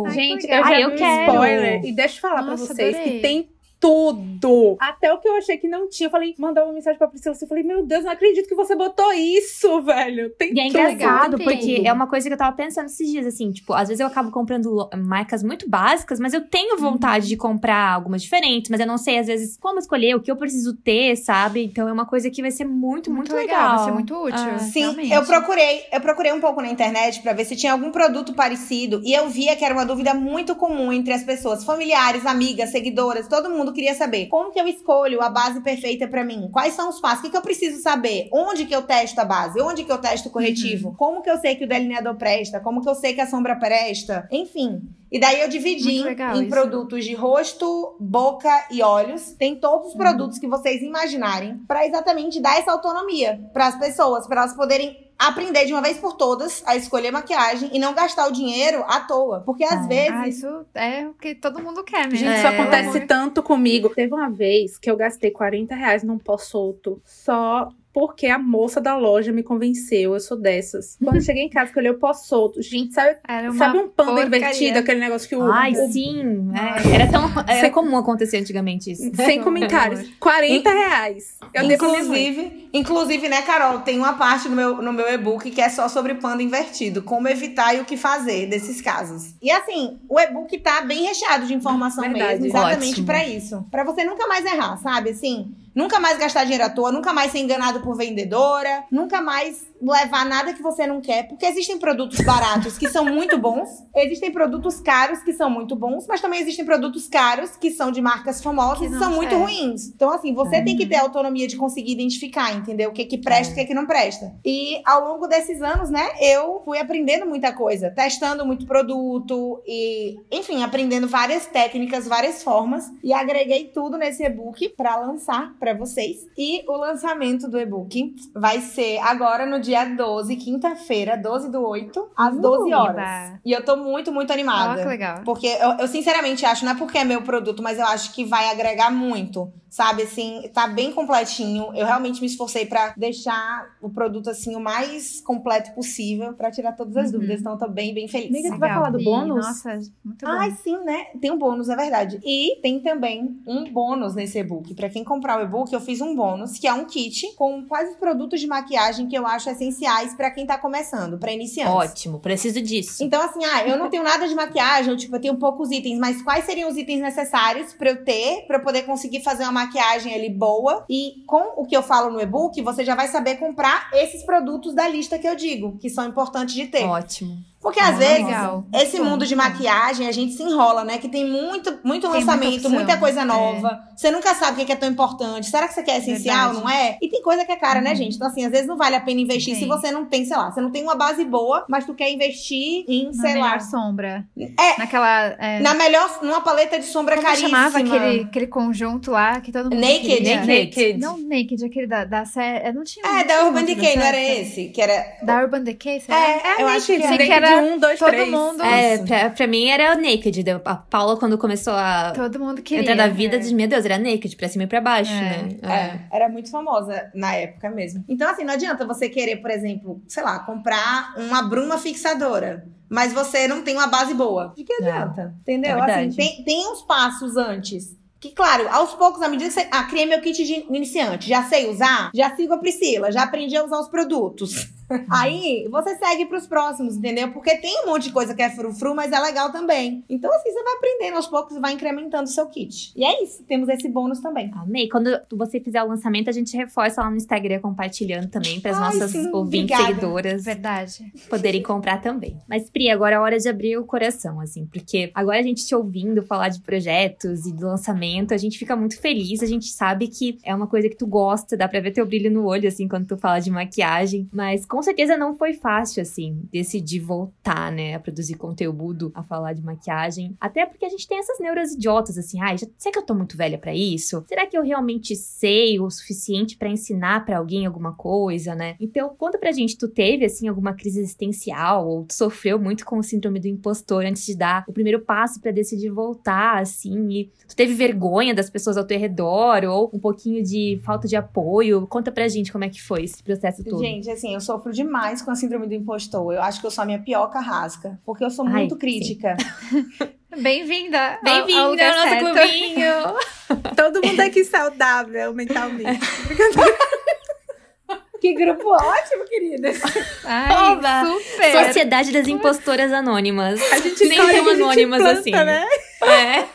Gente, eu já eu vi um spoiler e deixa eu falar para vocês adorei. que tem tudo. Até o que eu achei que não tinha. Eu falei, mandar uma mensagem pra Priscila. Eu falei, meu Deus, não acredito que você botou isso, velho. Tem e é engraçado, porque é uma coisa que eu tava pensando esses dias, assim, tipo, às vezes eu acabo comprando marcas muito básicas, mas eu tenho vontade uhum. de comprar algumas diferentes, mas eu não sei, às vezes, como escolher, o que eu preciso ter, sabe? Então é uma coisa que vai ser muito, muito, muito legal. legal. Vai ser muito útil. Ah, Sim, realmente. eu procurei, eu procurei um pouco na internet para ver se tinha algum produto parecido e eu via que era uma dúvida muito comum entre as pessoas, familiares, amigas, seguidoras, todo mundo queria saber como que eu escolho a base perfeita para mim? Quais são os passos? O que, que, eu preciso saber? Onde que eu testo a base? Onde que eu testo o corretivo? Uhum. Como que eu sei que o delineador presta? Como que eu sei que a sombra presta? Enfim. E daí eu dividi em isso. produtos de rosto, boca e olhos. Tem todos os uhum. produtos que vocês imaginarem para exatamente dar essa autonomia para as pessoas, para elas poderem aprender de uma vez por todas a escolher maquiagem e não gastar o dinheiro à toa. Porque às ah, vezes. Ah, isso é o que todo mundo quer mesmo. Gente, é, isso acontece tanto comigo. Teve uma vez que eu gastei 40 reais num pó solto só porque a moça da loja me convenceu. Eu sou dessas. Quando eu cheguei em casa, que eu olhei o pó solto. Gente, sabe, sabe um panda invertido? Aquele negócio que o. Ai, o, sim. É. Era tão. Era sem, comum acontecer antigamente isso. Sem (laughs) comentários. 40 reais. Eu inclusive, inclusive, né, Carol? Tem uma parte no meu, no meu e-book que é só sobre panda invertido. Como evitar e o que fazer desses casos. E assim, o e-book tá bem recheado de informação Verdade. mesmo. Exatamente para isso. para você nunca mais errar, sabe? Assim. Nunca mais gastar dinheiro à toa, nunca mais ser enganado por vendedora, nunca mais levar nada que você não quer, porque existem produtos baratos que são muito bons, existem produtos caros que são muito bons, mas também existem produtos caros que são de marcas famosas e são muito ruins. Então, assim, você tem que ter autonomia de conseguir identificar, entendeu? O que que presta e o que que não presta. E ao longo desses anos, né, eu fui aprendendo muita coisa, testando muito produto e, enfim, aprendendo várias técnicas, várias formas e agreguei tudo nesse e-book para lançar para vocês. E o lançamento do e-book vai ser agora no dia 12, quinta-feira, 12 do 8, às uh, 12 horas. E eu tô muito, muito animada. Oh, que legal. Porque eu, eu, sinceramente acho, não é porque é meu produto, mas eu acho que vai agregar muito. Sabe, assim, tá bem completinho. Eu realmente me esforcei para deixar o produto, assim, o mais completo possível, para tirar todas as uhum. dúvidas. Então, eu tô bem, bem feliz. Amiga, tu vai falar do bônus? Nossa, muito bom. Ai, sim, né? Tem um bônus, é verdade. E tem também um bônus nesse e-book. Para quem comprar o e-book, eu fiz um bônus, que é um kit com quase produtos de maquiagem que eu acho essenciais para quem tá começando, para iniciantes. Ótimo, preciso disso. Então, assim, ah, eu não tenho nada de maquiagem, eu, tipo, eu tenho poucos itens, mas quais seriam os itens necessários para eu ter, para eu poder conseguir fazer uma maquiagem ali boa? E com o que eu falo no e-book, você já vai saber comprar esses produtos da lista que eu digo, que são importantes de ter. Ótimo. Porque às ah, vezes, legal. esse mundo de maquiagem, a gente se enrola, né? Que tem muito, muito tem lançamento, muita, muita, coisa nova. É. Você nunca sabe o que é tão importante. Será que você quer essencial, Verdade. não é? E tem coisa que é cara, né, uhum. né, gente? Então, assim, às vezes não vale a pena investir se você não tem, sei lá, você não tem uma base boa, mas tu quer investir em, na sei melhor sombra. É. Naquela. É... Na melhor, numa paleta de sombra Como caríssima. chamava aquele, aquele conjunto lá que todo mundo. Naked, queria. Naked. Não, Naked, aquele da, da série. Não tinha. É, da Urban Decay, não era esse? Que era. Da Urban Decay? É, é, eu acho que, é. que era um, dois, todo três mundo. É, pra, pra mim era Naked. A Paula, quando começou a. Todo mundo queria. Entrar na vida, é. meu Deus, era Naked, pra cima e pra baixo, é. né? É. é. Era muito famosa na época mesmo. Então, assim, não adianta você querer, por exemplo, sei lá, comprar uma bruma fixadora mas você não tem uma base boa. De que é. adianta? É, entendeu? É assim, tem, tem uns passos antes. Que, claro, aos poucos, à medida que você. Ah, criei meu kit de iniciante. Já sei usar? Já sigo a Priscila, já aprendi a usar os produtos. Aí você segue pros próximos, entendeu? Porque tem um monte de coisa que é frufru, mas é legal também. Então, assim, você vai aprendendo aos poucos e vai incrementando o seu kit. E é isso, temos esse bônus também. Amei. Quando você fizer o lançamento, a gente reforça lá no Instagram compartilhando também para as nossas sim, ouvintes obrigada. seguidoras. Verdade. Poderem comprar também. Mas, Pri, agora é hora de abrir o coração, assim, porque agora a gente te ouvindo falar de projetos e do lançamento, a gente fica muito feliz. A gente sabe que é uma coisa que tu gosta, dá pra ver teu brilho no olho, assim, quando tu fala de maquiagem. Mas com certeza não foi fácil, assim, decidir voltar, né, a produzir conteúdo, a falar de maquiagem. Até porque a gente tem essas neuras idiotas, assim, ai, ah, será que eu tô muito velha para isso? Será que eu realmente sei o suficiente para ensinar para alguém alguma coisa, né? Então, conta pra gente, tu teve, assim, alguma crise existencial ou tu sofreu muito com o síndrome do impostor antes de dar o primeiro passo para decidir voltar, assim, e tu teve vergonha das pessoas ao teu redor ou um pouquinho de falta de apoio? Conta pra gente como é que foi esse processo todo. Gente, assim, eu sofro demais com a síndrome do impostor. Eu acho que eu sou a minha pior carrasca, porque eu sou muito Ai, crítica. (laughs) Bem-vinda! Bem-vinda ao, ao nosso clubinho! (laughs) Todo mundo aqui saudável mentalmente. (laughs) Que grupo ótimo, querida. Ai, Oba. super. Sociedade das Impostoras Anônimas. A gente nem tão anônimas planta, assim. Né? É.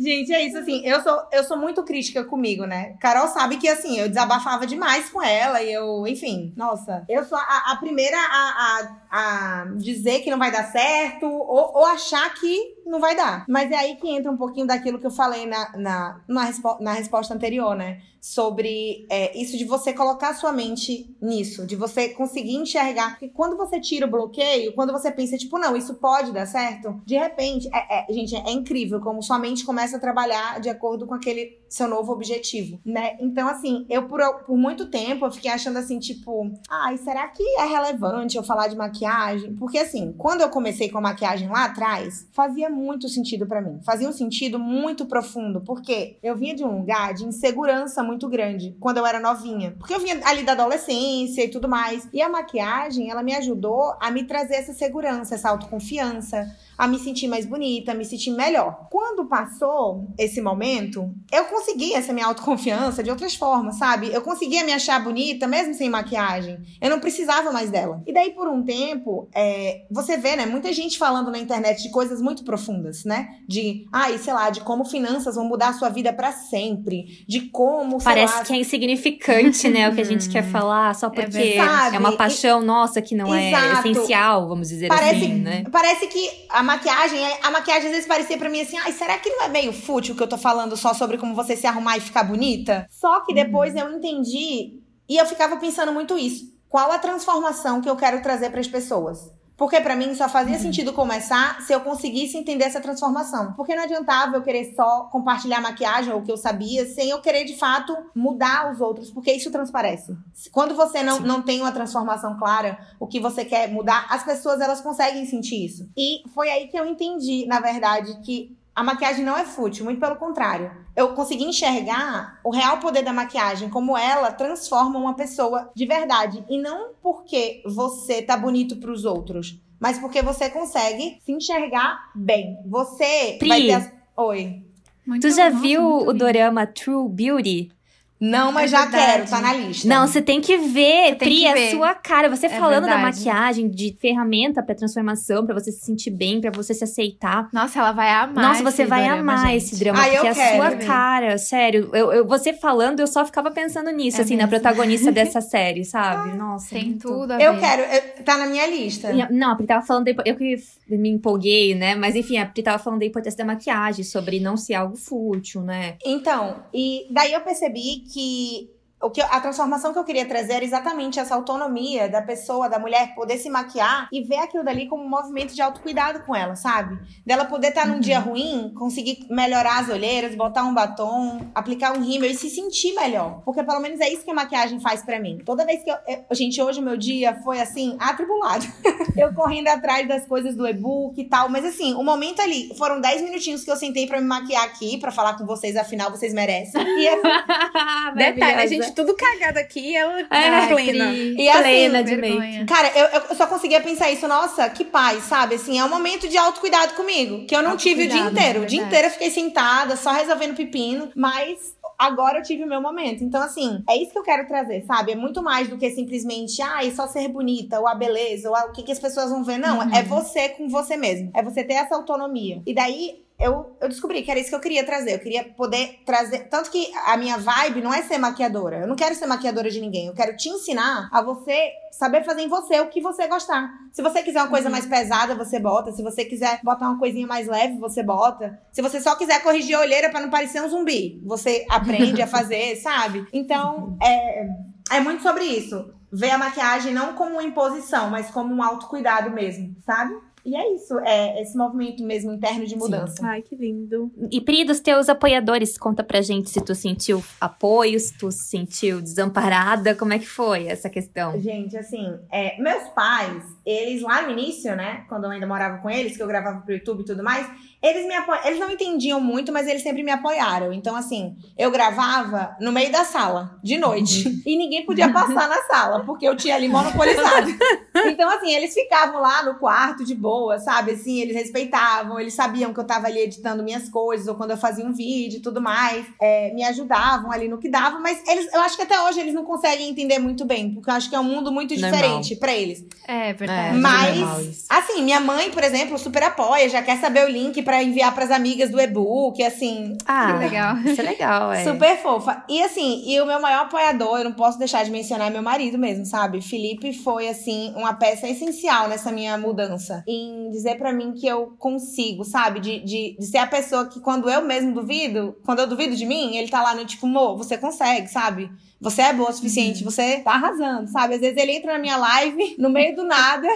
Gente, é isso, assim, eu sou, eu sou muito crítica comigo, né? Carol sabe que, assim, eu desabafava demais com ela e eu, enfim, nossa, eu sou a, a primeira a, a, a, dizer que não vai dar certo ou, ou achar que não vai dar. Mas é aí que entra um pouquinho daquilo que eu falei na, na, na, respo na resposta anterior, né? Sobre é, isso de você colocar sua mente nisso, de você conseguir enxergar. Porque quando você tira o bloqueio, quando você pensa, tipo, não, isso pode dar certo, de repente, é, é, gente, é incrível como sua mente começa a trabalhar de acordo com aquele seu novo objetivo, né? Então, assim, eu por, por muito tempo eu fiquei achando assim, tipo, ai, será que é relevante eu falar de maquiagem? Porque, assim, quando eu comecei com a maquiagem lá atrás, fazia muito sentido para mim. Fazia um sentido muito profundo, porque eu vinha de um lugar de insegurança muito grande quando eu era novinha. Porque eu vinha ali da adolescência e tudo mais. E a maquiagem, ela me ajudou a me trazer essa segurança, essa autoconfiança a me sentir mais bonita, a me sentir melhor. Quando passou esse momento, eu consegui essa minha autoconfiança de outras formas, sabe? Eu conseguia me achar bonita mesmo sem maquiagem. Eu não precisava mais dela. E daí, por um tempo, é, você vê, né? Muita gente falando na internet de coisas muito profundas, né? De, ai, ah, sei lá, de como finanças vão mudar a sua vida para sempre. De como. Parece lá, que é insignificante, né? O que a gente quer falar, só é porque é, é uma paixão nossa que não é Exato. é essencial, vamos dizer parece, assim, né? Parece que a maquiagem, a maquiagem às vezes parecia para mim assim, ai, será que não é meio fútil que eu tô falando só sobre como você se arrumar e ficar bonita? Só que depois eu entendi e eu ficava pensando muito isso. Qual a transformação que eu quero trazer para as pessoas? Porque para mim só fazia uhum. sentido começar se eu conseguisse entender essa transformação. Porque não adiantava eu querer só compartilhar maquiagem ou o que eu sabia, sem eu querer de fato mudar os outros, porque isso transparece. Quando você não, não tem uma transformação clara, o que você quer mudar, as pessoas elas conseguem sentir isso. E foi aí que eu entendi, na verdade, que a maquiagem não é fútil, muito pelo contrário. Eu consegui enxergar o real poder da maquiagem, como ela transforma uma pessoa de verdade. E não porque você tá bonito para os outros, mas porque você consegue se enxergar bem. Você Pri, vai ter. As... Oi. Muito tu já viu o dorama True Beauty? Não, mas é já verdade. quero, tá na lista. Não, você tem que ver, tem Pri, que ver. a sua cara. Você é falando verdade. da maquiagem, de ferramenta pra transformação, pra você se sentir bem, pra você se aceitar. Nossa, ela vai amar. Nossa, você vai drama, amar gente. esse drama, ah, porque é a sua ver. cara, sério. Eu, eu, você falando, eu só ficava pensando nisso, é assim, mesmo. na protagonista dessa (laughs) série, sabe? Nossa. Tem muito... tudo a Eu quero, eu, tá na minha lista. E, não, a Pri tava falando, eu que me empolguei, né? Mas enfim, a Pri tava falando da importância da maquiagem, sobre não ser algo fútil, né? Então, e daí eu percebi que o que a transformação que eu queria trazer era exatamente essa autonomia da pessoa, da mulher poder se maquiar e ver aquilo dali como um movimento de autocuidado com ela, sabe? Dela poder estar tá num uhum. dia ruim, conseguir melhorar as olheiras, botar um batom, aplicar um rímel e se sentir melhor. Porque pelo menos é isso que a maquiagem faz para mim. Toda vez que eu, eu, gente, hoje o meu dia foi assim, atribulado. (laughs) eu correndo atrás das coisas do e-book e tal, mas assim, o momento ali, foram 10 minutinhos que eu sentei para me maquiar aqui, para falar com vocês, afinal vocês merecem. E (laughs) assim, detalhe, a gente tudo cagado aqui, ela é, plena. E assim, plena de make. Cara, eu, eu só conseguia pensar isso, nossa, que paz, sabe? Assim, é um momento de autocuidado comigo, que eu não tive o dia inteiro. o dia inteiro eu fiquei sentada, só resolvendo pepino, mas agora eu tive o meu momento. Então, assim, é isso que eu quero trazer, sabe? É muito mais do que simplesmente, ah, só ser bonita, ou a beleza, ou o que, que as pessoas vão ver. Não, uhum. é você com você mesmo. É você ter essa autonomia. E daí, eu, eu descobri que era isso que eu queria trazer. Eu queria poder trazer. Tanto que a minha vibe não é ser maquiadora. Eu não quero ser maquiadora de ninguém. Eu quero te ensinar a você saber fazer em você o que você gostar. Se você quiser uma coisa uhum. mais pesada, você bota. Se você quiser botar uma coisinha mais leve, você bota. Se você só quiser corrigir a olheira para não parecer um zumbi, você aprende a (laughs) fazer, sabe? Então, é, é muito sobre isso ver a maquiagem não como uma imposição, mas como um autocuidado mesmo, sabe? E é isso, é esse movimento mesmo interno de mudança. Sim. Ai, que lindo. E Pri, dos teus apoiadores, conta pra gente se tu sentiu apoio, se tu se sentiu desamparada, como é que foi essa questão? Gente, assim, é, meus pais, eles lá no início, né, quando eu ainda morava com eles, que eu gravava pro YouTube e tudo mais, eles me apo... eles não entendiam muito, mas eles sempre me apoiaram. Então, assim, eu gravava no meio da sala, de noite. Uhum. E ninguém podia passar na sala, porque eu tinha ali monopolizado. (laughs) Então, assim, eles ficavam lá no quarto de boa, sabe? Assim, eles respeitavam, eles sabiam que eu tava ali editando minhas coisas, ou quando eu fazia um vídeo e tudo mais. É, me ajudavam ali no que dava, mas eles, eu acho que até hoje eles não conseguem entender muito bem, porque eu acho que é um mundo muito diferente para eles. É, verdade. É, mas, assim, minha mãe, por exemplo, super apoia, já quer saber o link para enviar para as amigas do e-book, assim. Ah, que legal. Isso é legal, é. Super fofa. E assim, e o meu maior apoiador, eu não posso deixar de mencionar é meu marido mesmo, sabe? Felipe foi assim uma peça essencial nessa minha mudança, em dizer para mim que eu consigo, sabe? De, de, de, ser a pessoa que quando eu mesmo duvido, quando eu duvido de mim, ele tá lá no tipo, mo, você consegue, sabe? Você é boa o suficiente, uhum. você tá arrasando, sabe? Às vezes ele entra na minha live, no meio do nada.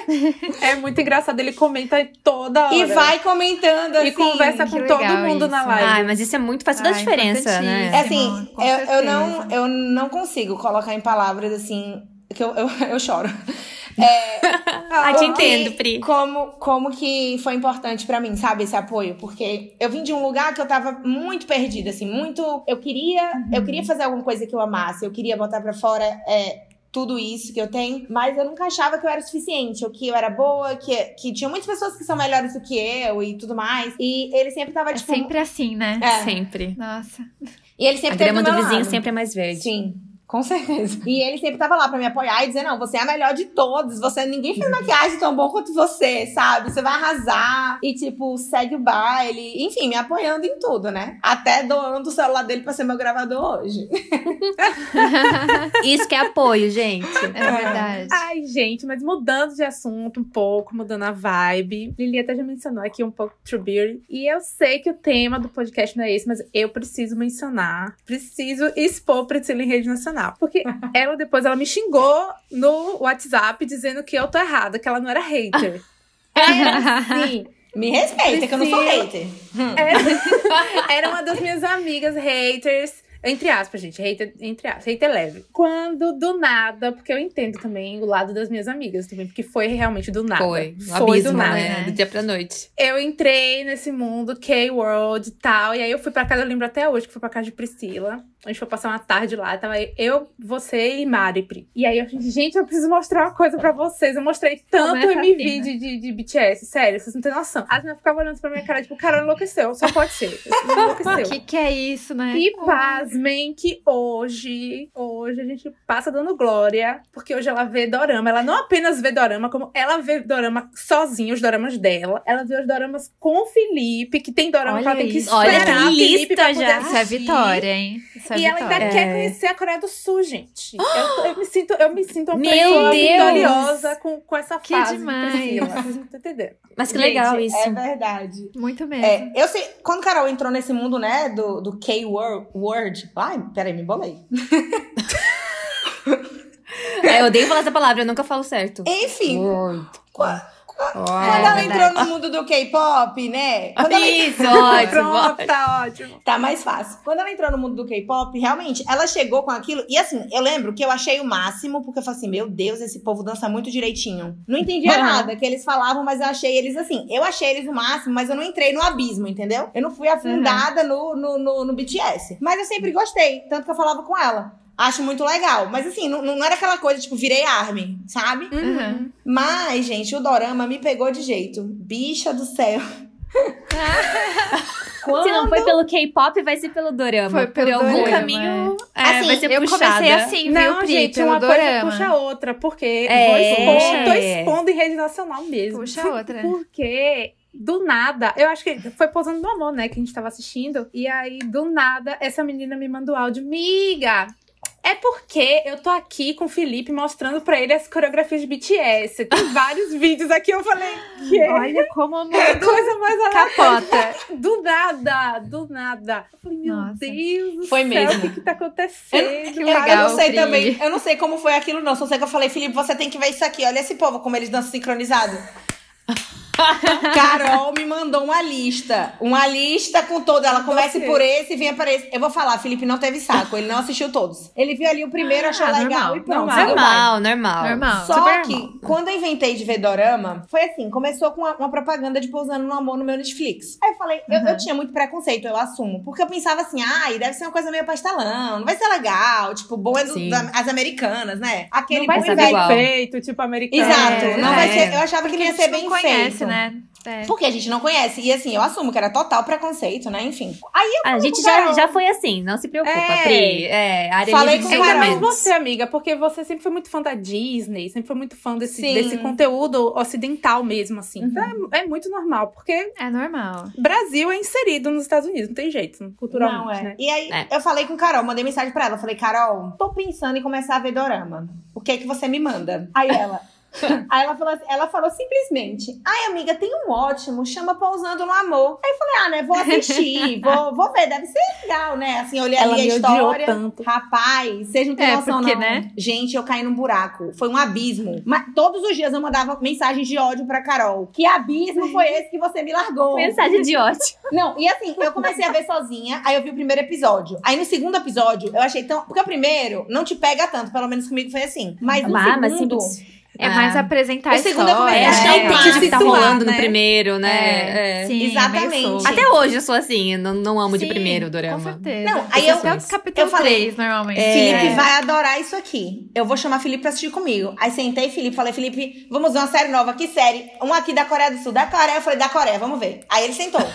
É muito engraçado, ele comenta toda hora. E vai comentando, assim. E conversa com todo mundo isso. na live. Ai, mas isso é muito, faz toda a diferença, né? É assim, eu, eu, não, eu não consigo colocar em palavras, assim, que eu, eu, (laughs) eu choro. É, (laughs) ah, te entendo, Pri. Como, como que foi importante para mim, sabe, esse apoio? Porque eu vim de um lugar que eu tava muito perdida, assim, muito. Eu queria, uhum. eu queria fazer alguma coisa que eu amasse, eu queria botar para fora. É, tudo isso que eu tenho, mas eu nunca achava que eu era suficiente, ou que eu era boa, que, que tinha muitas pessoas que são melhores do que eu e tudo mais. E ele sempre tava, é tipo. É sempre assim, né? É. Sempre. Nossa. E ele sempre A grama do, do vizinho lado. sempre é mais verde. Sim. Com certeza. E ele sempre tava lá pra me apoiar e dizer: não, você é a melhor de todos. Você, ninguém fez maquiagem tão bom quanto você, sabe? Você vai arrasar. E, tipo, segue o baile. Enfim, me apoiando em tudo, né? Até doando o celular dele pra ser meu gravador hoje. (laughs) Isso que é apoio, gente. É verdade. Ai, gente, mas mudando de assunto um pouco, mudando a vibe. Lili até já mencionou aqui um pouco True Beauty. E eu sei que o tema do podcast não é esse, mas eu preciso mencionar. Preciso expor Priscila em rede nacional. Porque (laughs) ela depois ela me xingou no WhatsApp dizendo que eu tô errada, que ela não era hater. (laughs) Era sim. Me respeita, que eu não sou hater. (laughs) Era, era uma das minhas amigas haters. Entre aspas, gente, hater, entre aspas, hater leve. Quando do nada, porque eu entendo também o lado das minhas amigas também, porque foi realmente do nada. Foi, foi abismo, do nada. Né? Do dia pra noite. Eu entrei nesse mundo K-World e tal, e aí eu fui pra casa, eu lembro até hoje que fui pra casa de Priscila. A gente foi passar uma tarde lá, tava eu, você e Mari, Pri. E aí eu falei, gente, eu preciso mostrar uma coisa pra vocês. Eu mostrei tanto MV de, de, de, BTS, sério, vocês não têm noção. As meninas ficavam olhando pra minha cara, tipo, cara, enlouqueceu, só pode ser. (laughs) Enlouqueceu. O que, que é isso, né? E pasmem que hoje, hoje a gente passa dando glória, porque hoje ela vê dorama. Ela não apenas vê dorama, como ela vê dorama sozinha, os doramas dela. Ela vê os doramas com o Felipe, que tem dorama olha que ela tem que esperar Olha, tem lista já. Isso é vitória, hein? Isso é e ela ainda é. quer conhecer a Coreia do Sul, gente. (gasps) Eu, eu me sinto, eu me sinto uma Meu pessoa Deus! vitoriosa com, com essa Que fase. demais. De Priscila. Vocês não estão entendendo. Mas que legal Gente, isso. É verdade. Muito mesmo. É, eu sei, quando Carol entrou nesse mundo, né, do, do K-word. Ai, peraí, me bolei. (laughs) É, eu odeio falar essa palavra, eu nunca falo certo. Enfim. Word. Quando Olha, ela é entrou no mundo do K-pop, né? Quando ela- Isso, ótimo. Pronto, tá ótimo. Tá mais fácil. Quando ela entrou no mundo do K-pop, realmente, ela chegou com aquilo. E assim, eu lembro que eu achei o máximo, porque eu falei assim: meu Deus, esse povo dança muito direitinho. Não entendia (laughs) nada que eles falavam, mas eu achei eles assim. Eu achei eles o máximo, mas eu não entrei no abismo, entendeu? Eu não fui afundada no, no, no, no BTS. Mas eu sempre gostei, tanto que eu falava com ela. Acho muito legal. Mas assim, não, não era aquela coisa, tipo, virei army, sabe? Uhum. Mas, gente, o dorama me pegou de jeito. Bicha do céu. (laughs) Se não foi pelo K-pop, vai ser pelo dorama. Foi pelo Por algum dorama, caminho, é, Assim, vai ser Eu puxada. comecei assim, viu, Não, Pri, gente, pelo uma coisa dorama. puxa a outra, porque É, vou expor, tô é. expondo em rede nacional mesmo. Puxa a outra. Porque do nada, eu acho que foi Pousando no Amor, né, que a gente tava assistindo. E aí, do nada, essa menina me mandou áudio. Miga, É porque eu tô aqui com o Felipe mostrando pra ele as coreografias de BTS. Tem vários (laughs) vídeos aqui, eu falei, que? Olha como a coisa mais capota. (laughs) Do nada, do nada. Eu falei, meu Nossa. Deus do foi céu, mesmo. o que, que tá acontecendo? Que legal, eu não sei Pri. também, eu não sei como foi aquilo não, só sei que eu falei, Felipe, você tem que ver isso aqui, olha esse povo como eles dançam sincronizado. (laughs) Carol me mandou uma lista. Uma lista com toda. Ela comece por esse e venha para esse. Eu vou falar, Felipe não teve saco. Ele não assistiu todos. Ele viu ali o primeiro, achou ah, legal normal, e pronto. Normal, normal. normal. Só Super que, normal. quando eu inventei de ver dorama, foi assim: começou com uma, uma, propaganda de Pousando no Amor no meu Netflix. Aí eu falei, uhum. eu, eu, tinha muito preconceito, eu assumo. Porque eu pensava assim, ai, deve ser uma coisa meio pastelão, não vai ser legal. Tipo, bom é do, da, as americanas, né? Aquele não vai ser bem feito, tipo americano. Exato. É, não é. vai ser. Eu achava que ele ia ser bem conhece, feito. Né? É. Porque a gente não conhece. E assim, eu assumo que era total preconceito, né? Enfim. Aí eu A gente já, já foi assim, não se preocupa, é. Pri. É, a Falei com Carol, você, amiga, porque você sempre foi muito fã da Disney, sempre foi muito fã desse, desse conteúdo ocidental mesmo, assim. Uhum. Então é, é, muito normal, porque. É normal. Brasil é inserido nos Estados Unidos, não tem jeito, culturalmente, não, é. né? E aí é. eu falei com Carol, mandei mensagem pra ela. Falei, Carol, tô pensando em começar a ver dorama. O que é que você me manda? Aí ela. (laughs) Aí ela falou, assim, ela falou simplesmente: Ai, amiga, tem um ótimo, chama Pousando no Amor. Aí eu falei: Ah, né, vou assistir, (laughs) vou, vou ver, deve ser legal, né? Assim, olhei ela ali a história. Tanto. Rapaz, vocês não têm é, noção, porque, não. Né? Gente, eu caí num buraco. Foi um abismo. Mas todos os dias eu mandava mensagens de ódio pra Carol. Que abismo foi esse que você me largou? Mensagem de ódio. Não, e assim, eu comecei a ver sozinha, aí eu vi o primeiro episódio. Aí no segundo episódio, eu achei tão. Porque o primeiro não te pega tanto, pelo menos comigo foi assim. Mas no ah, segundo. Mas é mais ah. apresentar a história. É, achar é, o pitch que tá rolando né? no primeiro, né? É, é. Sim, Exatamente. Até hoje eu sou assim, não, não amo Sim, de primeiro o dorama. Com certeza. Não, aí eu, o capítulo eu falei, 3, normalmente. Felipe é. vai adorar isso aqui. Eu vou chamar Felipe pra assistir comigo. Aí sentei Felipe, falei, Felipe, vamos ver uma série nova. Que série? Uma aqui da Coreia do Sul. Da Coreia, eu falei, da Coreia, vamos ver. Aí ele sentou. (laughs)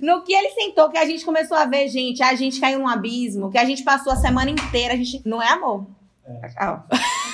No que ele sentou, que a gente começou a ver, gente, a gente caiu num abismo, que a gente passou a semana inteira, a gente. Não é amor. É. Ah,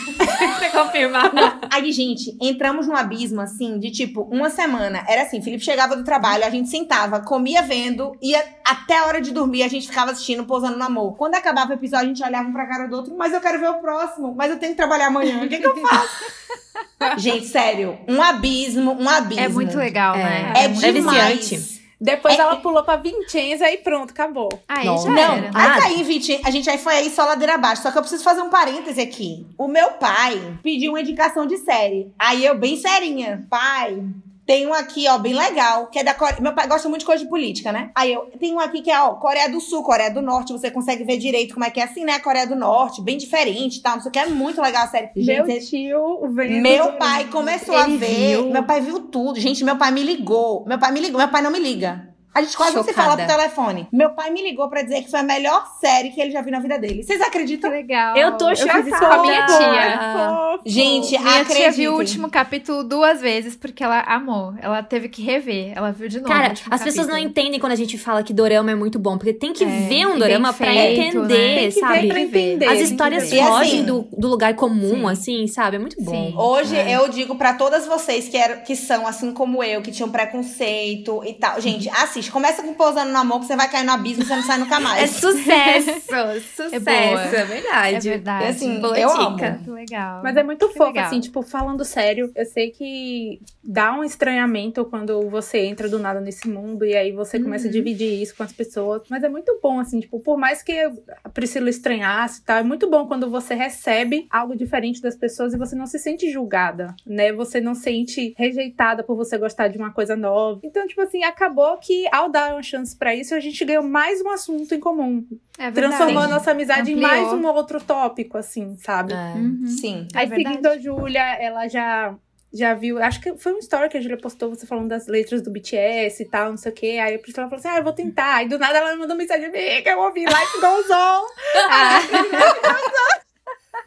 (laughs) Você confirmar. Aí, gente, entramos num abismo, assim, de tipo, uma semana. Era assim, Felipe chegava do trabalho, a gente sentava, comia vendo, ia até a hora de dormir, a gente ficava assistindo, pousando no amor. Quando acabava o episódio, a gente olhava um pra cara do outro, mas eu quero ver o próximo, mas eu tenho que trabalhar amanhã, o que, que eu faço? (laughs) gente, sério, um abismo, um abismo. É muito legal, né? É, é, é demais. Viciante. Depois é, ela pulou pra Vincenza e pronto, acabou. Aí Não. já Não, era. aí ah. em Vincenza, a gente aí foi aí só ladeira abaixo. Só que eu preciso fazer um parêntese aqui. O meu pai pediu uma indicação de série. Aí eu, bem serinha, pai, tem um aqui, ó, bem legal, que é da Coreia. Meu pai gosta muito de coisa de política, né? Aí eu tem um aqui que é, ó, Coreia do Sul, Coreia do Norte. Você consegue ver direito como é que é assim, né? Coreia do Norte, bem diferente e tal. Não sei o que. É muito legal a série. Gente, meu tio vendo. Meu pai começou a ver. Viu. Meu pai viu tudo. Gente, meu pai me ligou. Meu pai me ligou. Meu pai não me liga. A gente quase Chocada. não se fala pro telefone. Meu pai me ligou pra dizer que foi a melhor série que ele já viu na vida dele. Vocês acreditam? Que legal. Eu tô chocada. Eu com a minha tia. Gente, minha acreditem. tia viu o último capítulo duas vezes porque ela amou. Ela teve que rever. Ela viu de novo. Cara, as capítulo. pessoas não entendem quando a gente fala que dorama é muito bom. Porque tem que é, ver um dorama pra feito, entender, né? sabe? Pra entender, as histórias fogem assim, do, do lugar comum, sim. assim, sabe? É muito bom. Sim. Hoje é. eu digo pra todas vocês que, eram, que são assim como eu, que tinham preconceito e tal. Gente, assiste. Começa com Pousando no amor que você vai cair no abismo e você não sai nunca mais. É sucesso! (laughs) sucesso! É, é, verdade. É verdade. Assim, boa eu dica. Amo. Muito legal. Mas é muito que fofo, legal. assim, tipo, falando sério, eu sei que dá um estranhamento quando você entra do nada nesse mundo e aí você começa uhum. a dividir isso com as pessoas. Mas é muito bom, assim, tipo, por mais que a Priscila estranhasse e tal, é muito bom quando você recebe algo diferente das pessoas e você não se sente julgada, né? Você não sente rejeitada por você gostar de uma coisa nova. Então, tipo assim, acabou que ao dar uma chance para isso, a gente ganhou mais um assunto em comum. É Transformou a nossa amizade Ampliou. em mais um outro tópico, assim, sabe? É. Uhum. Sim. Aí, é seguindo a Júlia, ela já já viu, acho que foi um story que a Julia postou, você falando das letras do BTS e tal, não sei o que. Aí a Priscila falou assim: Ah, eu vou tentar. Aí do nada ela me mandou mensagem: Amiga, eu ouvi Life Goes On. (laughs) ah. (laughs)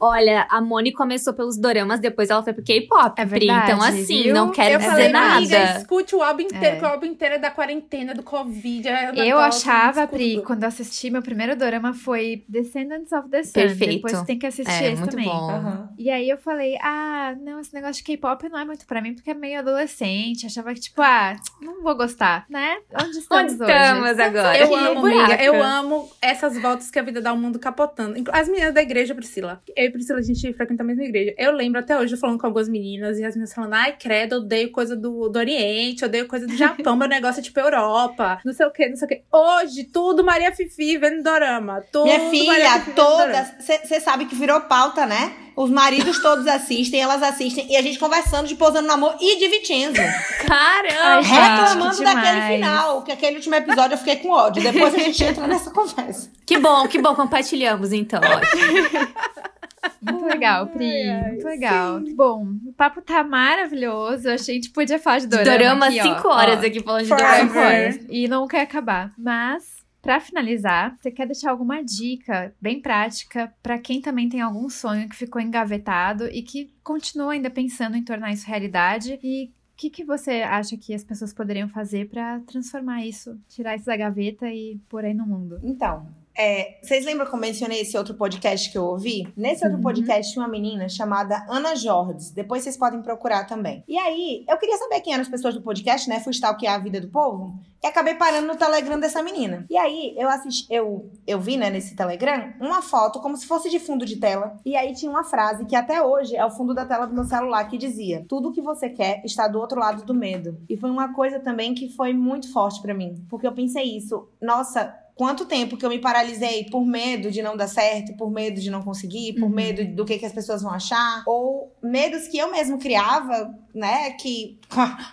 Olha, a Moni começou pelos doramas, depois ela foi pro K-pop, É Pri. verdade, Então, assim, viu? não quero eu dizer falei, nada. amiga, escute o álbum inteiro, É. que o álbum inteiro é da quarentena, do Covid. é Eu achava. Pri, quando eu assisti, meu primeiro dorama foi Descendants of the Sun. Perfeito. Depois você tem que assistir É, esse muito também. bom. Aham. E aí eu falei, ah, não, esse negócio de K-pop não é muito pra mim, porque é meio adolescente. Achava que, tipo, ah, não vou gostar, né? Onde estamos, Onde hoje? estamos agora? Eu amo, amiga. Eu amo essas voltas que a vida dá o mundo capotando. As meninas da igreja, Priscila. Eu Priscila, a gente frequenta a mesma igreja. Eu lembro até hoje, eu falando com algumas meninas, e as meninas falando, ai, credo, eu odeio coisa do, do Oriente, eu odeio coisa do Japão, meu negócio é tipo Europa, não sei o que, não sei o que. Hoje, tudo Maria Fifi vendo dorama. Tudo Minha Maria filha, Fifi vendo dorama. todas. Você sabe que virou pauta, né? Os maridos todos assistem, elas assistem. E a gente conversando de Posando no Amor e de Vicenzo. Caramba! Ai, gente, reclamando que daquele demais. final. Que aquele último episódio eu fiquei com ódio. Depois a gente entra nessa conversa. Que bom, que bom, compartilhamos então. (laughs) Muito legal, Pri. Ai, muito legal. Bom, o papo tá maravilhoso. Eu achei que a gente podia falar de dorama. Dorama, aqui, ó. cinco horas Ó, aqui falando de Forever. cinco dorama. horas. E não quer acabar. Mas, pra finalizar, você quer deixar alguma dica bem prática pra quem também tem algum sonho que ficou engavetado e que continua ainda pensando em tornar isso realidade? E o que, que você acha que as pessoas poderiam fazer pra transformar isso, tirar isso da gaveta e pôr aí no mundo? Então, é, vocês lembram que eu mencionei esse outro podcast que eu ouvi? Nesse outro podcast tinha uma menina chamada Ana Jordes. Depois vocês podem procurar também. E aí, eu queria saber quem eram as pessoas do podcast, né? Fui stalkear a vida do povo. E acabei parando no Telegram dessa menina. E aí, eu assisti, eu, eu vi, né, nesse Telegram, uma foto como se fosse de fundo de tela. E aí tinha uma frase que até hoje é o fundo da tela do meu celular que dizia: Tudo que você quer está do outro lado do medo. E foi uma coisa também que foi muito forte pra mim. Porque eu pensei isso, nossa, quanto tempo que eu me paralisei por medo de não dar certo, por medo de não conseguir, por Uhum. medo do que, que as pessoas vão achar, ou medos que eu mesmo criava, né, que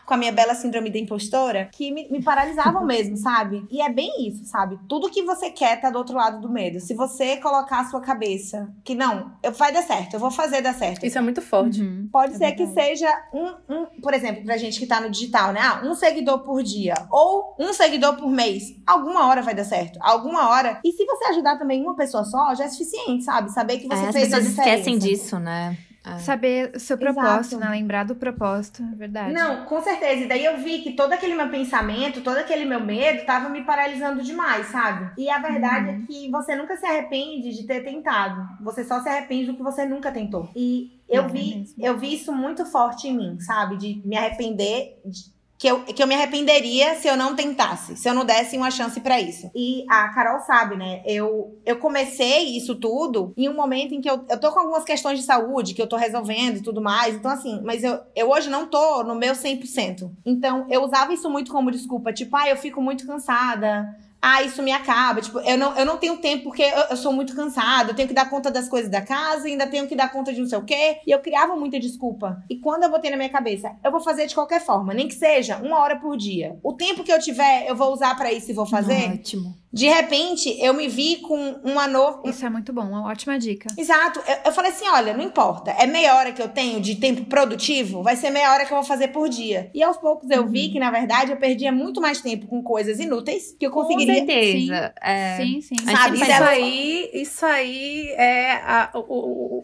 com a, minha bela síndrome da impostora, que me, me paralisavam (laughs) mesmo, sabe? E é bem isso, sabe? Tudo que você quer tá do outro lado do medo. Se você colocar a sua cabeça que não, eu vai dar certo, eu vou fazer dar certo. Isso é muito forte. Uhum. Pode É ser que verdade. seja um, um, por exemplo, pra gente que tá no digital, né? Ah, um seguidor por dia ou um seguidor por mês. Alguma hora vai dar certo. Alguma hora. E se você ajudar também uma pessoa só, já é suficiente, sabe? Saber que você É, as fez a pessoas esquecem disso, né? É. Saber o seu Exato. propósito, né? Lembrar do propósito, é verdade. Não, com certeza. E daí eu vi que todo aquele meu pensamento, todo aquele meu medo tava me paralisando demais, sabe? E a verdade Uhum. é que você nunca se arrepende de ter tentado. Você só se arrepende do que você nunca tentou. E eu É vi, eu vi isso muito forte em mim, sabe? De me arrepender de- que eu, que eu me arrependeria se eu não tentasse, se eu não desse uma chance pra isso. E a Carol sabe, né? Eu, eu comecei isso tudo em um momento em que eu, eu tô com algumas questões de saúde que eu tô resolvendo e tudo mais. Então, assim, mas eu, eu hoje não tô no meu 100%. Então, eu usava isso muito como desculpa. Tipo, ah, eu fico muito cansada. Ah, isso me acaba. Tipo, eu não, eu não tenho tempo porque eu, eu sou muito cansada. Eu tenho que dar conta das coisas da casa, ainda tenho que dar conta de não sei o quê. E eu criava muita desculpa. E quando eu botei na minha cabeça, eu vou fazer de qualquer forma, nem que seja uma hora por dia. O tempo que eu tiver, eu vou usar pra isso e vou fazer. Ótimo. De repente, eu me vi com uma nova. Isso é muito bom, uma ótima dica. Exato. Eu, eu falei assim: olha, não importa. É meia hora que eu tenho de tempo produtivo, vai ser meia hora que eu vou fazer por dia. E aos poucos eu vi que, na verdade, eu perdia muito mais tempo com coisas inúteis que eu Com conseguiria. certeza. É. Sim, sim. Mas Sabe, Isso aí, isso aí é a,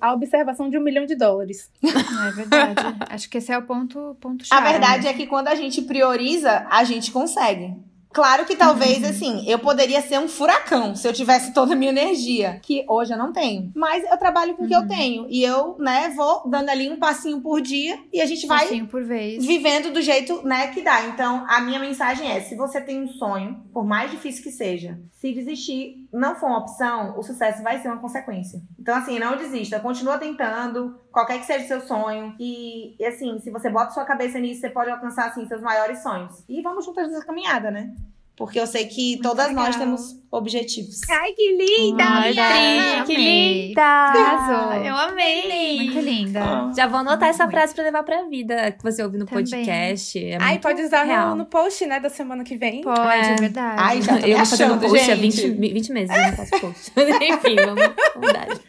a observação de um milhão de dólares. (laughs) É verdade. Acho que esse é o ponto, ponto A chave. verdade é que quando a gente prioriza, a gente consegue. Claro que talvez, assim, eu poderia ser um furacão se eu tivesse toda a minha energia, que hoje eu não tenho. Mas eu trabalho com o que eu tenho. E eu, né, vou dando ali um passinho por dia e a gente vai vivendo do jeito, né, que dá. Então, a minha mensagem é: se você tem um sonho, por mais difícil que seja, se desistir não for uma opção, o sucesso vai ser uma consequência. Então, assim, não desista, continua tentando, qualquer que seja o seu sonho. E, e, assim, se você bota sua cabeça nisso, você pode alcançar, assim, seus maiores sonhos. E vamos juntas nessa caminhada, né? Porque eu sei que todas nós legal. temos objetivos. Ai, que linda! Ai, Pri, que amei. linda! Arrasou. Eu amei! Muito linda. Já vou anotar essa Muito. frase pra levar pra vida que você ouve no Também. podcast. É Ai, muito pode usar no, no post, né, da semana que vem. Pode, é, É. verdade. Ai, já tô Eu vou fazendo achando, post há gente. 20, 20 meses, eu não faço post. (laughs) Enfim, vamos. Verdade.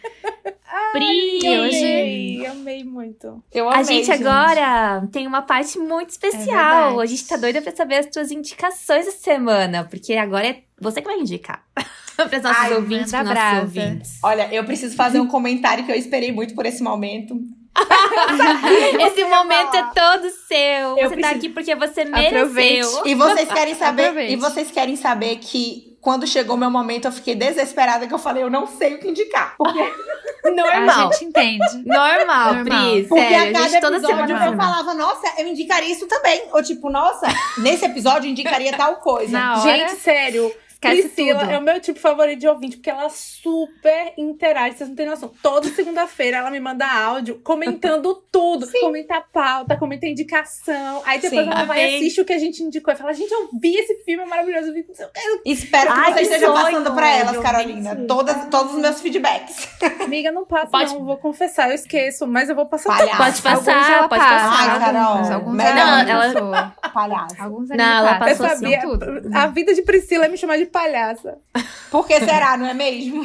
Pri, E hoje- Amei, amei muito. Eu A amei, gente agora tem uma parte muito especial. É a gente tá doida pra saber as tuas indicações essa semana, porque agora é você que vai indicar. (laughs) para os nossos Ai, ouvintes, para nossos ouvintes. Olha, eu preciso fazer um comentário que eu esperei muito por esse momento. (laughs) Esse momento é todo seu. Eu você tá preciso... tá aqui porque você mereceu. Aproveite. E vocês querem saber, Aproveite. e vocês querem saber que quando chegou meu momento, eu fiquei desesperada que eu falei, eu não sei o que indicar. Porque (laughs) normal. A gente entende. Normal, normal. Pri, Porque sério, a cada a gente, toda semana eu falava, nossa, eu indicaria isso também. Ou tipo, nossa, nesse episódio eu indicaria tal coisa. Na hora... Gente, sério, Esquece Priscila tudo. é o meu tipo favorito de ouvinte, porque ela super interage, vocês não têm noção. Toda segunda-feira ela me manda áudio comentando (laughs) tudo. Sim. Comenta a pauta, comenta a indicação. Aí depois Sim, ela vai e assiste o que a gente indicou e fala: gente, eu vi esse filme, maravilhoso. Eu vi, eu quero... Espero que Ai, você que esteja sonho, passando pra elas, Carolina. Todas, todos os meus feedbacks. Amiga, não passa, pode... não. Vou confessar, eu esqueço, mas eu vou passar. Palhaço. Pode passar, pode passar. Ai, Carol. Alguns, não, ela... Palhaço. Alguns não, ela passou eu sabia, assim, tudo. A vida de Priscila é me chamar de palhaça. Por que será, não é mesmo?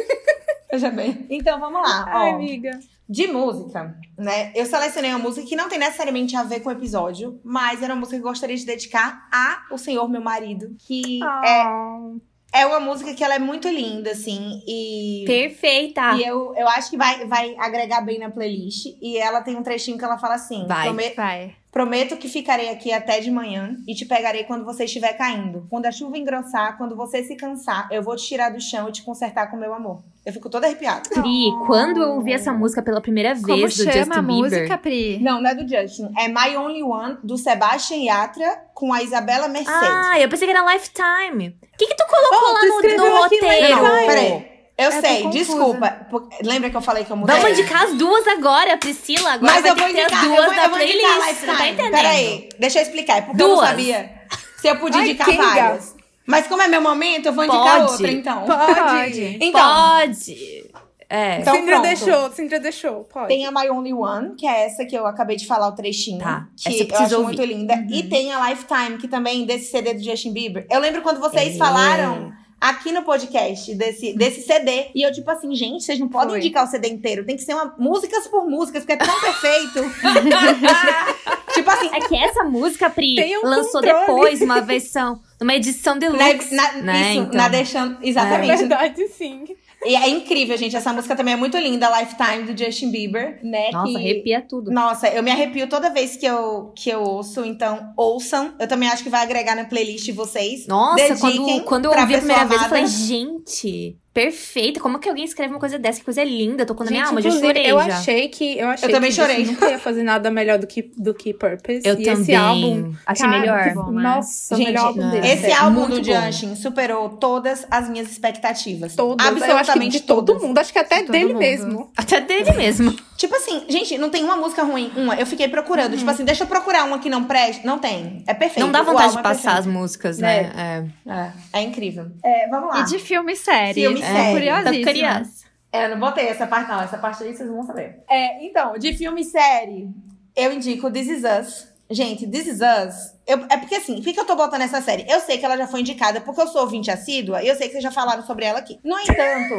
(laughs) Veja bem. Então, vamos lá. Ai, ó. amiga. De música, né? Eu selecionei uma música que não tem necessariamente a ver com o episódio, mas era uma música que eu gostaria de dedicar a o Senhor, meu marido, que oh. é é uma música que ela é muito linda, assim, e... Perfeita! E eu, eu acho que vai, vai agregar bem na playlist. E ela tem um trechinho que ela fala assim... Vai, vai. Prometo que ficarei aqui até de manhã e te pegarei quando você estiver caindo. Quando a chuva engrossar, quando você se cansar, eu vou te tirar do chão e te consertar com meu amor. Eu fico toda arrepiada. Pri, quando eu ouvi essa música pela primeira vez Como do chama Justin a Bieber... música, Pri? Não, não é do Justin. É My Only One, do Sebastian Yatra, com a Isabela Mercedes. Ah, eu pensei que era Lifetime. O que que tu colocou oh, lá tu no, no roteiro? Não, peraí. Eu, eu sei, desculpa. Lembra que eu falei que eu mudei? Vamos indicar as duas agora, Priscila. Agora Mas vai eu vou indicar, as duas eu vou, da eu vou playlist. Não tá entendendo? Peraí, deixa eu explicar. É porque duas. eu não sabia se eu podia Ai, indicar Kinga. várias. Mas como é meu momento, eu vou indicar Pode. outra, então. Pode. Então, Pode. É. Então, Cintia deixou, Cintia deixou, pode. Tem a My Only One, que é essa que eu acabei de falar o trechinho. Tá. Que eu acho ouvir. muito linda. Uhum. E tem a Lifetime, que também desse CD do Justin Bieber. Eu lembro quando vocês é. falaram aqui no podcast desse, desse CD. E eu, tipo assim, gente, vocês não podem Foi. indicar o CD inteiro. Tem que ser uma, músicas por músicas, porque é tão perfeito. (laughs) tipo assim. É que essa música, Pri, um lançou controle. depois uma versão, uma edição deluxe. Na, na, né? Isso, então. na deixando. Exatamente. É verdade, sim. E é incrível, gente. Essa música também é muito linda, Lifetime do Justin Bieber, né? Nossa, que... arrepia tudo. Nossa, eu me arrepio toda vez que eu, que eu ouço, então ouçam. Eu também acho que vai agregar na playlist de vocês. Nossa, quando, quando eu ouvi a primeira vez, eu falei, gente, perfeita. Como que alguém escreve uma coisa dessa? Que coisa linda. Tocou na minha alma, já chorei. Eu já. achei que. Eu, achei eu também que chorei. nunca ia fazer nada melhor do que, do que Purpose. Eu e também. esse álbum. Achei cara, melhor. Bom, né? Nossa, Gente, o melhor álbum dele. Esse álbum do Justin superou todas as minhas expectativas. Todas. Absolutamente de todo mundo. Acho que até de dele mundo. mesmo. Até dele mesmo. (laughs) tipo assim, gente, não tem uma música ruim. Uma. Eu fiquei procurando. Uhum. Tipo assim, deixa eu procurar uma que não preste. Não tem. É perfeito. Não dá vontade de é passar é as músicas, né? É. É, é incrível. É, vamos lá. E de filme e série. Filme é, série. Curiosíssimo criança. É, eu não botei essa parte, não. Essa parte aí vocês vão saber. É, então, de filme e série, eu indico This Is Us. Gente, This Is Us. Eu, é porque assim, por que eu tô botando essa série? Eu sei que ela já foi indicada porque eu sou ouvinte assídua e eu sei que vocês já falaram sobre ela aqui. No entanto.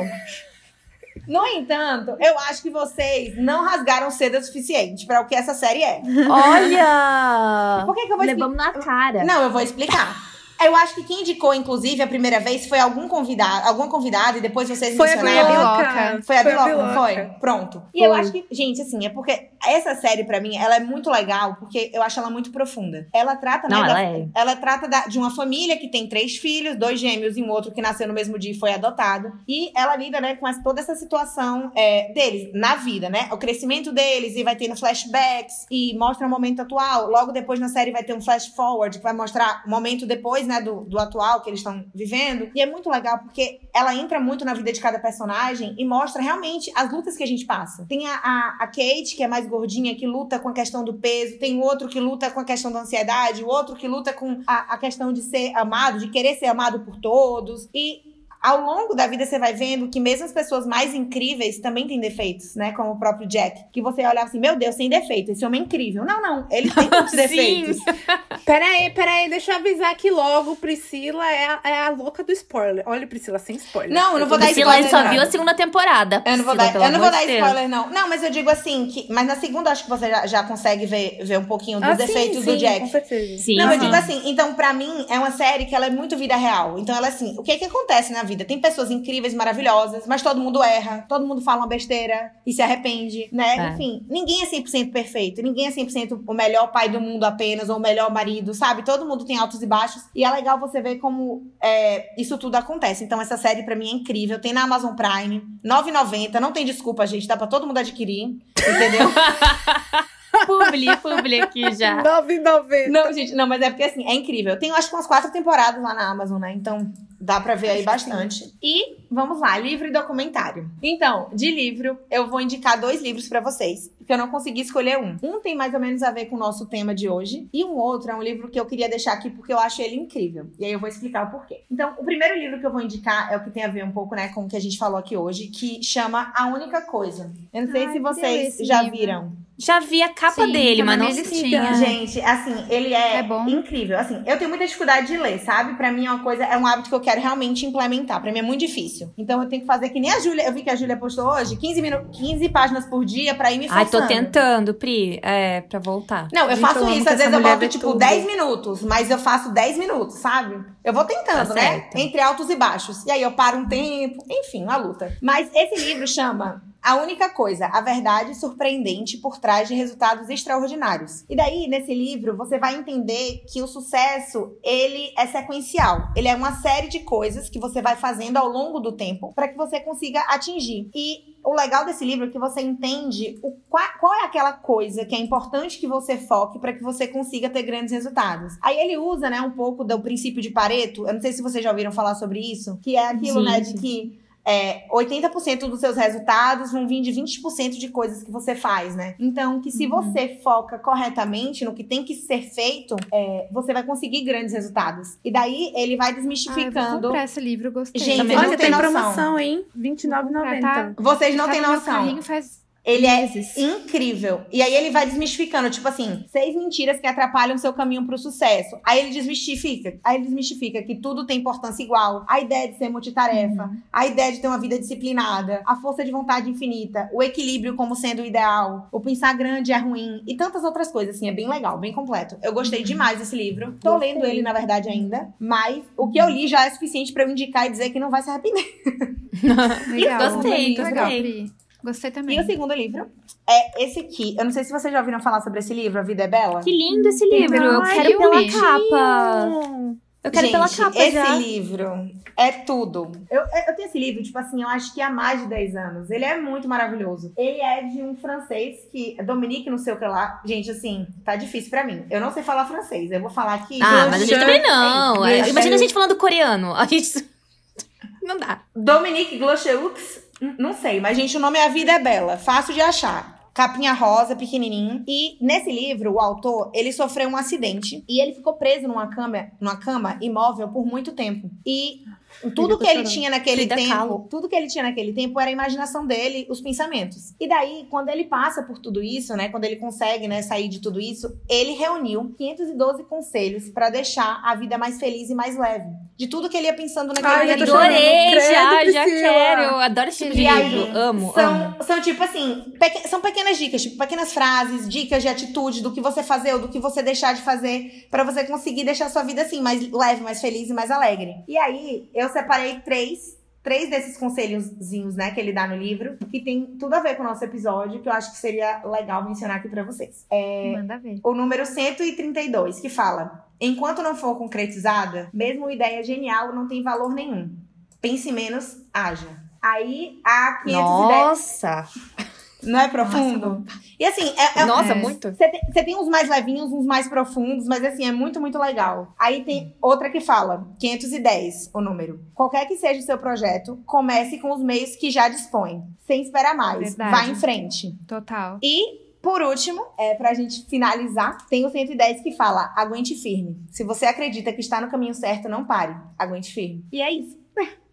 No entanto, eu acho que vocês não rasgaram seda o suficiente para o que essa série é. Olha! Por que, que eu vou Levamos na cara. Não, eu vou explicar. Eu acho que quem indicou, inclusive, a primeira vez foi algum convidado, alguma convidada, e depois vocês foi mencionaram. Foi a Biloca. Foi a Biloca, foi? Pronto. E foi. eu acho que, gente, assim, é porque essa série, para mim, ela é muito legal, porque eu acho ela muito profunda. Ela trata, não, né? Ela, da, é. ela trata da, de uma família que tem três filhos, dois gêmeos e um outro que nasceu no mesmo dia e foi adotado. E ela lida, né, com toda essa situação é, deles, na vida, né? O crescimento deles, e vai tendo flashbacks, e mostra o momento atual. Logo depois na série vai ter um flash forward, que vai mostrar o momento depois, né, do, do atual que eles estão vivendo. E é muito legal porque ela entra muito na vida de cada personagem e mostra realmente as lutas que a gente passa. Tem a, a, a Kate, que é mais gordinha, que luta com a questão do peso. Tem o outro que luta com a questão da ansiedade. O outro que luta com a, a questão de ser amado, de querer ser amado por todos. E ao longo da vida você vai vendo que mesmo as pessoas mais incríveis também têm defeitos, né? Como o próprio Jack. Que você olha assim, meu Deus, sem defeito, esse homem é incrível. Não, não, ele tem muitos defeitos. (laughs) peraí, peraí, deixa eu avisar aqui logo, Priscila é a, é a louca do spoiler. Olha, Priscila, sem spoiler. Não, eu não vou dar Priscila spoiler. Priscila só viu a segunda temporada. Eu não vou dar, eu não vou dar spoiler, não. Não, mas eu digo assim, que, mas na segunda acho que você já, já consegue ver, ver um pouquinho dos ah, defeitos sim, do Jack. Com certeza. Sim, não, sim. eu digo assim, então pra mim é uma série que ela é muito vida real. Então ela assim, o que que acontece na vida vida. Tem pessoas incríveis, maravilhosas, mas todo mundo erra, todo mundo fala uma besteira e se arrepende, né? É. Enfim, ninguém é 100% perfeito, ninguém é 100% o melhor pai do mundo apenas, ou o melhor marido, sabe? Todo mundo tem altos e baixos. E é legal você ver como é, isso tudo acontece. Então, essa série para mim é incrível. Tem na Amazon Prime, R$ 9,90. Não tem desculpa, gente. Dá pra todo mundo adquirir. Entendeu? (laughs) publi, publi aqui já. 9,90. Não, gente, não, mas é porque assim, é incrível. Tem acho que umas quatro temporadas lá na Amazon, né? Então dá pra ver aí bastante. E vamos lá, livro e documentário. Então, de livro, eu vou indicar dois livros para vocês, porque eu não consegui escolher um. Um tem mais ou menos a ver com o nosso tema de hoje, e um outro é um livro que eu queria deixar aqui porque eu acho ele incrível. E aí eu vou explicar o porquê. Então, o primeiro livro que eu vou indicar é o que tem a ver um pouco, né, com o que a gente falou aqui hoje, que chama A Única Coisa. Eu não sei Ai, se vocês já livro. viram. Já vi a capa Sim, dele, mas não tinha. Gente, assim, ele é, é incrível. Assim, eu tenho muita dificuldade de ler, sabe? Para mim é uma coisa, é um hábito que eu quero realmente implementar. Para mim é muito difícil. Então eu tenho que fazer que nem a Júlia. Eu vi que a Júlia postou hoje 15 minutos, 15 páginas por dia para ir me forçando. Ai, tô tentando, Pri, é, para voltar. Não, eu faço isso, às vezes eu boto tipo tudo. 10 minutos, mas eu faço 10 minutos, sabe? Eu vou tentando, tá né? Entre altos e baixos. E aí eu paro um tempo, enfim, uma luta. Mas esse livro chama a única coisa, a verdade surpreendente por trás de resultados extraordinários. E daí, nesse livro, você vai entender que o sucesso, ele é sequencial. Ele é uma série de coisas que você vai fazendo ao longo do tempo para que você consiga atingir. E o legal desse livro é que você entende o, qual, qual, é aquela coisa que é importante que você foque para que você consiga ter grandes resultados. Aí ele usa, né, um pouco do princípio de Pareto. Eu não sei se vocês já ouviram falar sobre isso, que é aquilo, Sim. né, de que é, 80% dos seus resultados vão vir de 20% de coisas que você faz, né? Então, que se uhum. você foca corretamente no que tem que ser feito, é, você vai conseguir grandes resultados. E daí ele vai desmistificando. Ah, eu esse livro, gostei. Gente, Também olha, tem noção. promoção, hein? R$29,90. Tá, Vocês não tá têm noção. Faz ele é incrível. E aí ele vai desmistificando, tipo assim, seis mentiras que atrapalham seu caminho pro sucesso. Aí ele desmistifica. Aí ele desmistifica que tudo tem importância igual. A ideia de ser multitarefa, uhum. a ideia de ter uma vida disciplinada, a força de vontade infinita, o equilíbrio como sendo o ideal, o pensar grande é ruim e tantas outras coisas, assim, é bem legal, bem completo. Eu gostei uhum. demais desse livro. Tô gostei. lendo ele, na verdade, ainda, mas o que eu li já é suficiente para eu indicar e dizer que não vai se arrepender. (laughs) (laughs) legal, gostei, gostei. Legal, Gostei também. E o segundo livro é esse aqui. Eu não sei se vocês já ouviram falar sobre esse livro, A Vida é Bela. Que lindo esse livro. eu quero pela capa. Eu quero Gente, pela capa esse já. livro é tudo. Eu, eu tenho esse livro, tipo assim, eu acho que há mais de 10 anos. Ele é muito maravilhoso. Ele é de um francês que... Dominique, não sei o que lá. Gente, assim, tá difícil pra mim. Eu não sei falar francês. Eu vou falar aqui... Ah, mas a gente também não. É, imagina a gente falando coreano. A gente... (laughs) Não dá. Dominique Glocheux não sei, mas, gente, o nome é A Vida é Bela. Fácil de achar capinha rosa, pequenininho. E nesse livro, o autor, ele sofreu um acidente e ele ficou preso numa cama, numa cama imóvel por muito tempo. E tudo que ele tinha naquele tempo, calo. tudo que ele tinha naquele tempo era a imaginação dele, os pensamentos. E daí, quando ele passa por tudo isso, né, quando ele consegue, né, sair de tudo isso, ele reuniu 512 conselhos para deixar a vida mais feliz e mais leve. De tudo que ele ia pensando naquele Ai, momento. Adorei, já, já quero. Eu adoro esse tipo de livro. Amo, são, amo. São tipo assim, pequ são pequenas dicas, tipo pequenas frases, dicas de atitude do que você fazer ou do que você deixar de fazer para você conseguir deixar a sua vida assim mais leve, mais feliz e mais alegre. E aí, eu separei três três desses conselhozinhos, né, que ele dá no livro, que tem tudo a ver com o nosso episódio, que eu acho que seria legal mencionar aqui para vocês. É Manda ver. O número 132, que fala: Enquanto não for concretizada, mesmo ideia genial não tem valor nenhum. Pense menos, haja. Aí a 510. Nossa! Não é profundo? Nossa, e assim, é, é Nossa, é, muito. Você tem, tem, uns mais levinhos, uns mais profundos, mas assim, é muito, muito legal. Aí tem outra que fala, 510, o número. Qualquer que seja o seu projeto, comece com os meios que já dispõe, sem esperar mais. Verdade. Vá em frente. Total. E por último, é, pra gente finalizar, tem o 110 que fala: aguente firme. Se você acredita que está no caminho certo, não pare. Aguente firme. E é isso.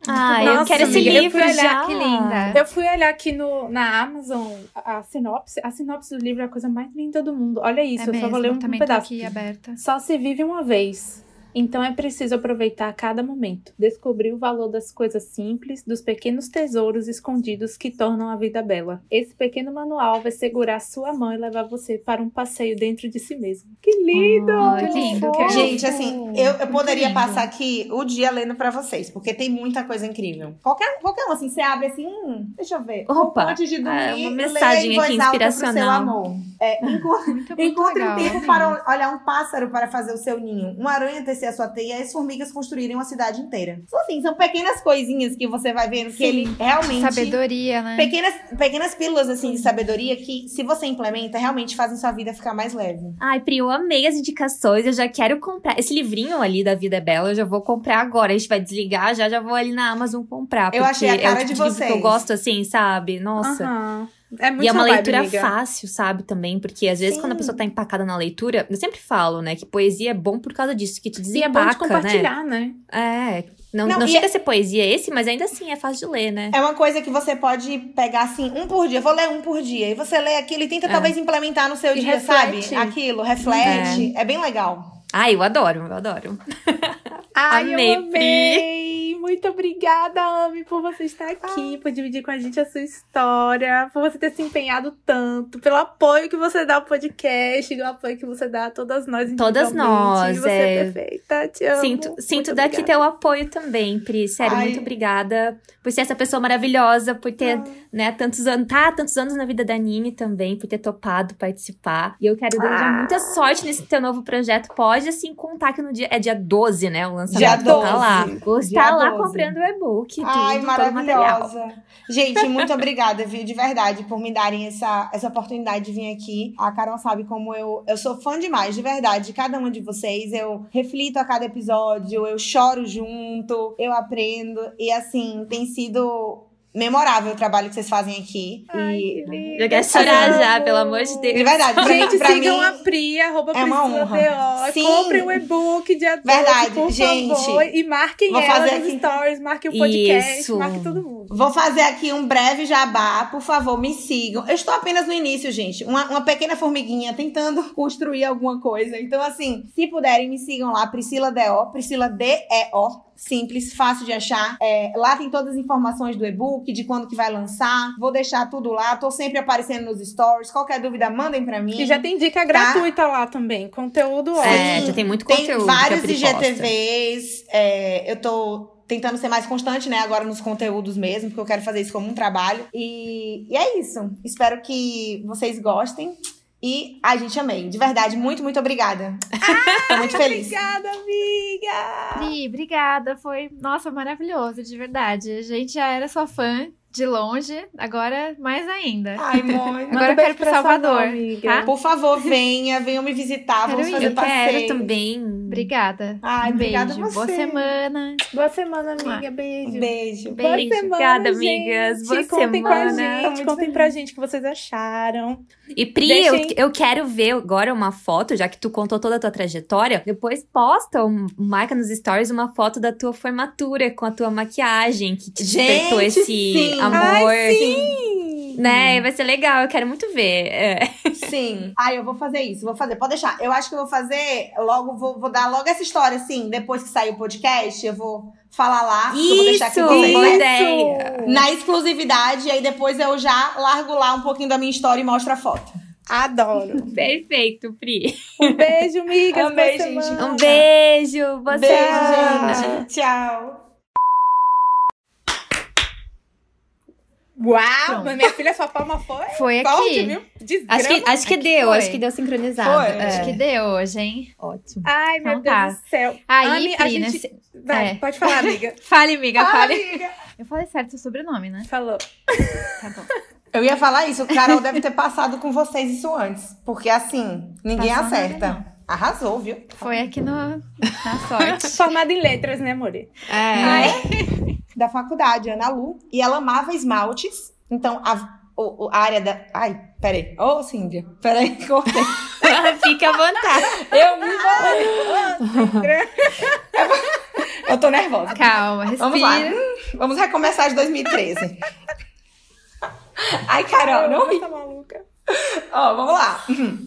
Ah, eu quero esse amiga, livro olhar, já. Que linda. Eu fui olhar aqui no, na Amazon a, a, sinopse. A sinopse do livro é a coisa mais linda do mundo. Olha isso, é eu mesmo, só vou ler um, um pedaço. aqui aberta. Só se vive uma vez. Então é preciso aproveitar cada momento, descobrir o valor das coisas simples, dos pequenos tesouros escondidos que tornam a vida bela. Esse pequeno manual vai segurar sua mão e levar você para um passeio dentro de si mesmo. Que lindo! Oh, que lindo! Que Gente, assim, eu, eu poderia passar aqui o dia lendo para vocês, porque tem muita coisa incrível. Qualquer, qualquer um, assim, você abre assim, hum, deixa eu ver. Opa! Antes de dormir, é uma mensagem aqui inspiracional. Seu amor. É, (laughs) encontre, encontre um tempo para olhar um pássaro para fazer o seu ninho, uma aranha tecer a sua teia e as formigas construírem uma cidade inteira. Então, assim, são pequenas coisinhas que você vai vendo que Sim. ele realmente. Sabedoria, né? Pequenas, pequenas pílulas, assim, de sabedoria que, se você implementa, realmente fazem sua vida ficar mais leve. Ai, Pri, eu amei as indicações. Eu já quero comprar. Esse livrinho ali da Vida é Bela, eu já vou comprar agora. A gente vai desligar, já já vou ali na Amazon comprar. Eu achei a cara é o tipo de vocês. que eu gosto, assim, sabe? Nossa. Uhum. É muito e é uma vibe, leitura amiga. fácil, sabe, também, porque às vezes Sim. quando a pessoa tá empacada na leitura, eu sempre falo, né, que poesia é bom por causa disso, que te E é bom de desempaca, né? compartilhar, né? É, não, Não, não, chega é- a ser poesia esse, mas ainda assim é fácil de ler, né? É uma coisa que você pode pegar assim, um por dia. Vou ler um por dia. E você lê aquilo e tenta É. talvez implementar no seu E dia, reflete. sabe? Aquilo, reflete. É. bem legal. Ai, eu adoro, eu adoro. (laughs) Ai, Amei, eu amei! Muito obrigada, Ami, por você estar aqui, por dividir com a gente a sua história, por você ter se empenhado tanto, pelo apoio que você dá ao podcast, do apoio que você dá a todas nós Todas nós, Você é. é perfeita, te amo. Sinto, sinto daqui obrigada. teu apoio também, Pri. Sério, Ai. muito obrigada por ser essa pessoa maravilhosa, por ter, Ah. né, tantos anos, tá, tantos anos na vida da Nini também, por ter topado participar. E eu quero desejar Ah. muita sorte nesse teu novo projeto. Pode, assim, contar que no dia, é dia 12, né, o lançamento. Dia Vou tá lá. 12. Dia estar lá 12. Comprando o e-book, tudo, Ai, maravilhosa. Gente, (laughs) muito obrigada, viu? De verdade, por me darem essa, essa oportunidade de vir aqui. A Carol sabe como eu, eu sou fã demais, de verdade, de cada uma de vocês. Eu reflito a cada episódio, eu choro junto, eu aprendo. E assim, tem sido memorável o trabalho que vocês fazem aqui. Ai, e que. Eu quero chorar já, pelo amor de Deus. de verdade, pra Gente, pra sigam mim, a Pri, arroba é uma honra. D.O. Sim. Comprem o e-book dia 12, Verdade, por gente. favor. E marquem Vou ela fazer nos aqui. stories, marquem o podcast, Isso. marquem todo mundo. Vou fazer aqui um breve jabá, por favor, me sigam. Eu estou apenas no início, gente. Uma, uma pequena formiguinha tentando (laughs) construir alguma coisa. Então, assim, se puderem, me sigam lá, Priscila D.O. Priscila D-E-O. Simples, fácil de achar. É, lá tem todas as informações do e-book, de quando que vai lançar. Vou deixar tudo lá. Tô sempre aparecendo nos stories. Qualquer dúvida, mandem pra mim. E já tem dica gratuita lá também. Conteúdo ótimo. É, já tem muito Tem conteúdo. vários a Pri posta. IGTVs. é, eu tô tentando ser mais constante, né? Agora nos conteúdos mesmo, porque eu quero fazer isso como um trabalho. E, e é isso. Espero que vocês gostem. E a gente amei. De verdade, muito, muito obrigada. Tô muito feliz. Obrigada, amiga! Pri, obrigada. Foi, nossa, maravilhoso, de verdade. A gente já era sua fã de longe, agora mais ainda. Ai, mãe. (laughs) Agora eu quero ir pro Salvador, tá? Por favor, venha, venham me visitar. Quero Vamos fazer Eu quero passeio. também. Obrigada. Ai, um obrigada beijo. a você. Boa semana. Boa semana, amiga. Beijo. Beijo. Beijo. Boa semana, Obrigada, gente. amigas. Boa contem com a semana. gente. Muito Contem feliz. pra gente o que vocês acharam. E Pri, Deixem- eu, eu quero ver agora uma foto, já que tu contou toda a tua trajetória. Depois posta, um, marca nos stories uma foto da tua formatura com a tua maquiagem, que te despertou Gente, esse sim. Amor. Ai, sim! Né? Vai ser legal, eu quero muito ver. É. Sim. (laughs) Ai, eu vou fazer isso, vou fazer. Pode deixar. Eu acho que eu vou fazer logo, vou, vou dar logo essa história, assim. Depois que sair o podcast, eu vou falar lá. que eu vou deixar aqui Isso, vocês, boa né? ideia. Na exclusividade, e aí depois eu já largo lá um pouquinho da minha história e mostro a foto. Adoro. Perfeito, Pri. Um beijo, amigas. Amei, (laughs) Boa gente. Um beijo, boa Beijo, semana. gente. Tchau. Uau! Pronto. Mas minha filha, sua palma foi? Foi aqui. Acho que, acho que Aqui deu, foi. acho que deu sincronizado. Foi. É. Acho que deu hoje, hein? Ótimo. Ai, meu Então tá. Deus do céu. Aí, Ami, a Pri, gente... nesse- Vai, É. pode falar, amiga. (laughs) Fale, amiga, fale. Amiga. Eu falei certo seu sobrenome, né? Falou. Tá bom. Eu ia falar isso, o Carol deve ter passado com vocês isso antes. Porque assim, ninguém Passou nada, acerta. Arrasou, viu? Foi aqui no, na (laughs) sorte. Formada em letras, né, More? É. (laughs) Da faculdade, Ana Lu. E ela amava esmaltes. Então, a, o- a área da. Ai, peraí. Ô, Cíndia. Peraí, (laughs) cortei. Fica à vontade. Eu me enrolei. Eu tô nervosa. Calma, respira. Vamos lá. Vamos recomeçar de 2013. Ai, Carol, não ri. Tá maluca. Ó, vamos lá.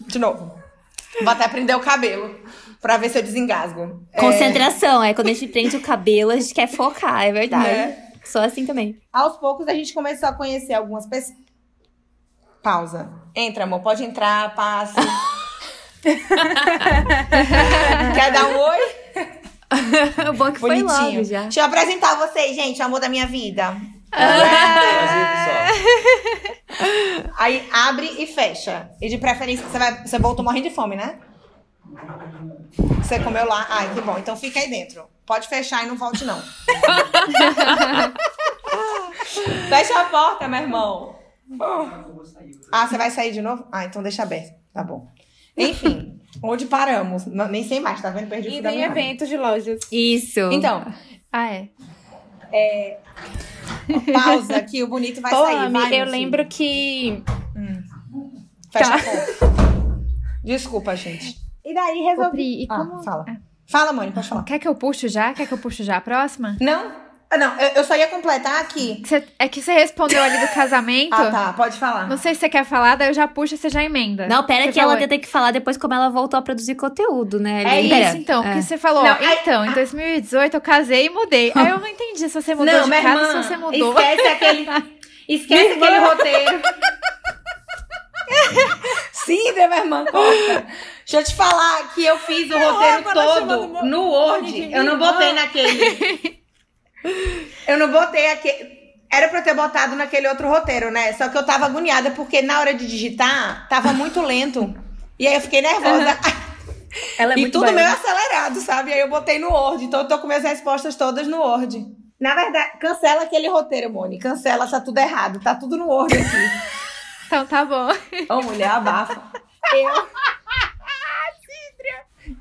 De novo. Vou até prender o cabelo. pra ver se eu desengasgo. Concentração, é, é quando a gente prende o cabelo, a gente quer focar, é verdade. É. Sou assim também. Aos poucos a gente começou a conhecer algumas pessoas. Pausa. Entra, amor, pode entrar, passe. (laughs) Quer dar um oi? (laughs) o bom que Bonitinho. foi logo já. Deixa eu apresentar vocês, gente, o amor da minha vida. Ah. Aí abre e fecha. E de preferência, você, vai, você voltou morrendo de fome, né? Você comeu lá? Ai, que bom. Então fica aí dentro. Pode fechar e não volte, não. (laughs) Fecha a porta, meu irmão. Ah, você vai sair de novo? Ah, então deixa aberto. Tá bom. Enfim, onde paramos? Não, nem sei mais, tá vendo? Perdi o fio em eventos de lojas. Isso. Então. Ah, é. É. Pausa que o bonito vai Pô, sair. Vai, eu lembro filho. que. Hum. Fecha tá. a porta. Desculpa, gente. E daí resolvi. Ô, Pri, e como... Ah, fala. Fala, mãe, pode falar. Quer que eu puxo já? Quer que eu puxo já a próxima? Não. Ah, não, eu, só ia completar aqui. Cê, é que você respondeu ali do (laughs) casamento. ah, tá, pode falar. Não sei se você quer falar, daí eu já puxo e você já emenda. Não, pera que falou... ela tem que falar depois como ela voltou a produzir conteúdo, né? É isso, então, é. porque você falou, não, então, em 2018 eu casei e mudei. Aí eu não entendi se você mudou não, de casa ou se você mudou. Esquece aquele, (laughs) esquece aquele roteiro. Sim, minha irmã, corta. Deixa eu te falar que eu fiz o roteiro todo no Word. Eu não botei naquele. (laughs) Eu não botei aquele. Era pra eu ter botado naquele outro roteiro, né? Só que eu tava agoniada porque na hora de digitar tava muito lento. E aí eu fiquei nervosa. Ela é e tudo meio acelerado, sabe? Aí eu botei no Word. Então eu tô com minhas respostas todas no Word. Na verdade, cancela aquele roteiro, Moni. Cancela, tá tudo errado. Tá tudo no Word aqui. (laughs) então tá bom. Ô, mulher, abafa. (laughs) Eu.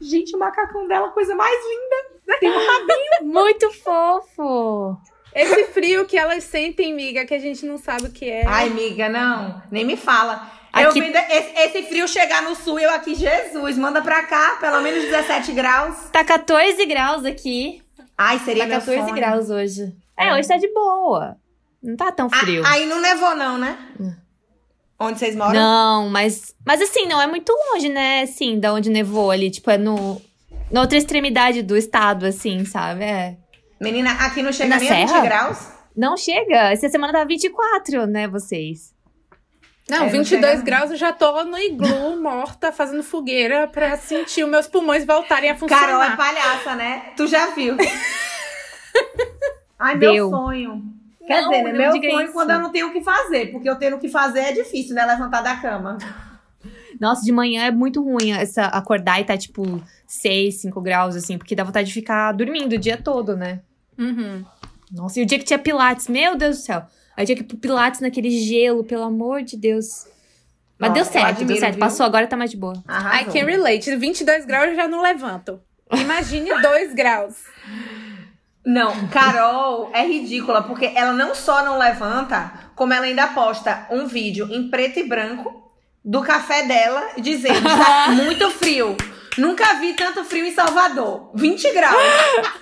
Gente, o macacão dela, coisa mais linda. Tem um rabinho. Muito fofo. Esse frio que elas sentem, miga, que a gente não sabe o que é. Ai, miga, não. Nem me fala. Aqui... Eu vendo esse, esse, frio chegar no sul, eu aqui, Jesus, manda pra cá, pelo menos 17 graus. Tá 14 graus aqui. Ai, seria tá 14 sonho. graus hoje. É, hoje tá de boa. Não tá tão frio. aí não nevou, não, né? Hum. Onde vocês moram? Não, mas. Mas assim, não é muito longe, né? Assim, da onde nevou ali. Tipo, é no. Na outra extremidade do estado, assim, sabe? É. Menina, aqui não chega Na nem serra? a 20 graus? Não chega. Essa semana tá 24, né, vocês? Não, é, 22 não graus eu já tô no iglu, (laughs) morta, fazendo fogueira pra sentir os meus pulmões voltarem a funcionar. Carol é palhaça, né? Tu já viu. (laughs) Ai, Deu. meu sonho. Quer não, dizer, né? Meu sonho isso. quando eu não tenho o que fazer, porque eu tendo o que fazer é difícil, né? Levantar da cama. Nossa, de manhã é muito ruim essa acordar e tá tipo 6, 5 graus, assim, porque dá vontade de ficar dormindo o dia todo, né? Uhum. Nossa, e o dia que tinha Pilates, meu Deus do céu. Aí tinha que ir pro Pilates naquele gelo, pelo amor de Deus. Mas Nossa, deu certo, admiro, deu certo. Viu? Passou, agora tá mais de boa. Arrasou. I can relate. 22 graus eu já não levanto. Imagine (laughs) 2 graus. Não, Carol é ridícula, porque ela não só não levanta, como ela ainda posta um vídeo em preto e branco do café dela dizendo: está (laughs) muito frio. Nunca vi tanto frio em Salvador. 20 graus.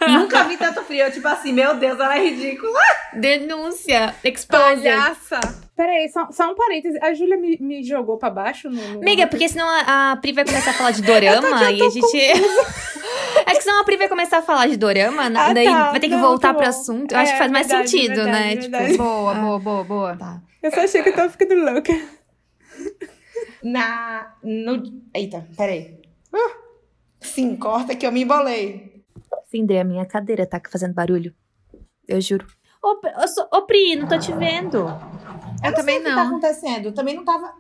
Nunca vi tanto frio. Eu, tipo assim, meu Deus, ela é ridícula. Denúncia. Exposed. Palhaça. Peraí, só, só um parêntese. A Júlia me, me jogou pra baixo no. Amiga, porque senão a, a Pri vai começar a falar de dorama e a gente. (laughs) Acho que senão a Pri vai começar a falar de dorama, ah, daí tá. vai ter que Não, voltar tá pro assunto. Eu é, acho que faz mais verdade, sentido, verdade, né? Verdade. Tipo, boa, boa, boa, boa. Tá. Eu só achei que eu tava ficando louca. Na. No... Eita, peraí. Uh, sim, corta que eu me embolei. Findei, a minha cadeira tá fazendo barulho. Eu juro. Ô, ô, ô Pri, não tô te vendo. Eu, eu também não. O que tá acontecendo? Eu também não tava.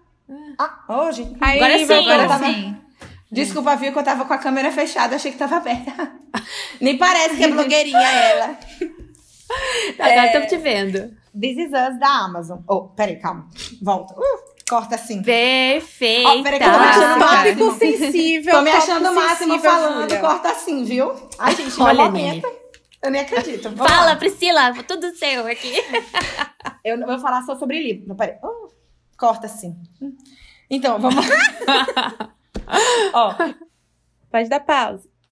Ah, hoje. Aí, agora sim, agora tava... sim. Desculpa, viu que eu tava com a câmera fechada, achei que tava aberta. (laughs) Nem parece que é blogueirinha ela. (laughs) Agora é... tô te vendo. This is Us da Amazon. Oh, peraí, calma. Volta. Uh. Corta assim. Perfeita. Ó, peraí que eu tô me achando tópico sensível. Tô me achando o máximo falando. Julia. Corta assim, viu? Ai, gente, Olha, momento. Eu nem acredito. Vamos Fala, lá. Priscila. Tudo seu aqui. (laughs) eu vou falar só sobre livro. Não, peraí. Oh, corta assim. Então, vamos (laughs) Ó. Pode dar pausa.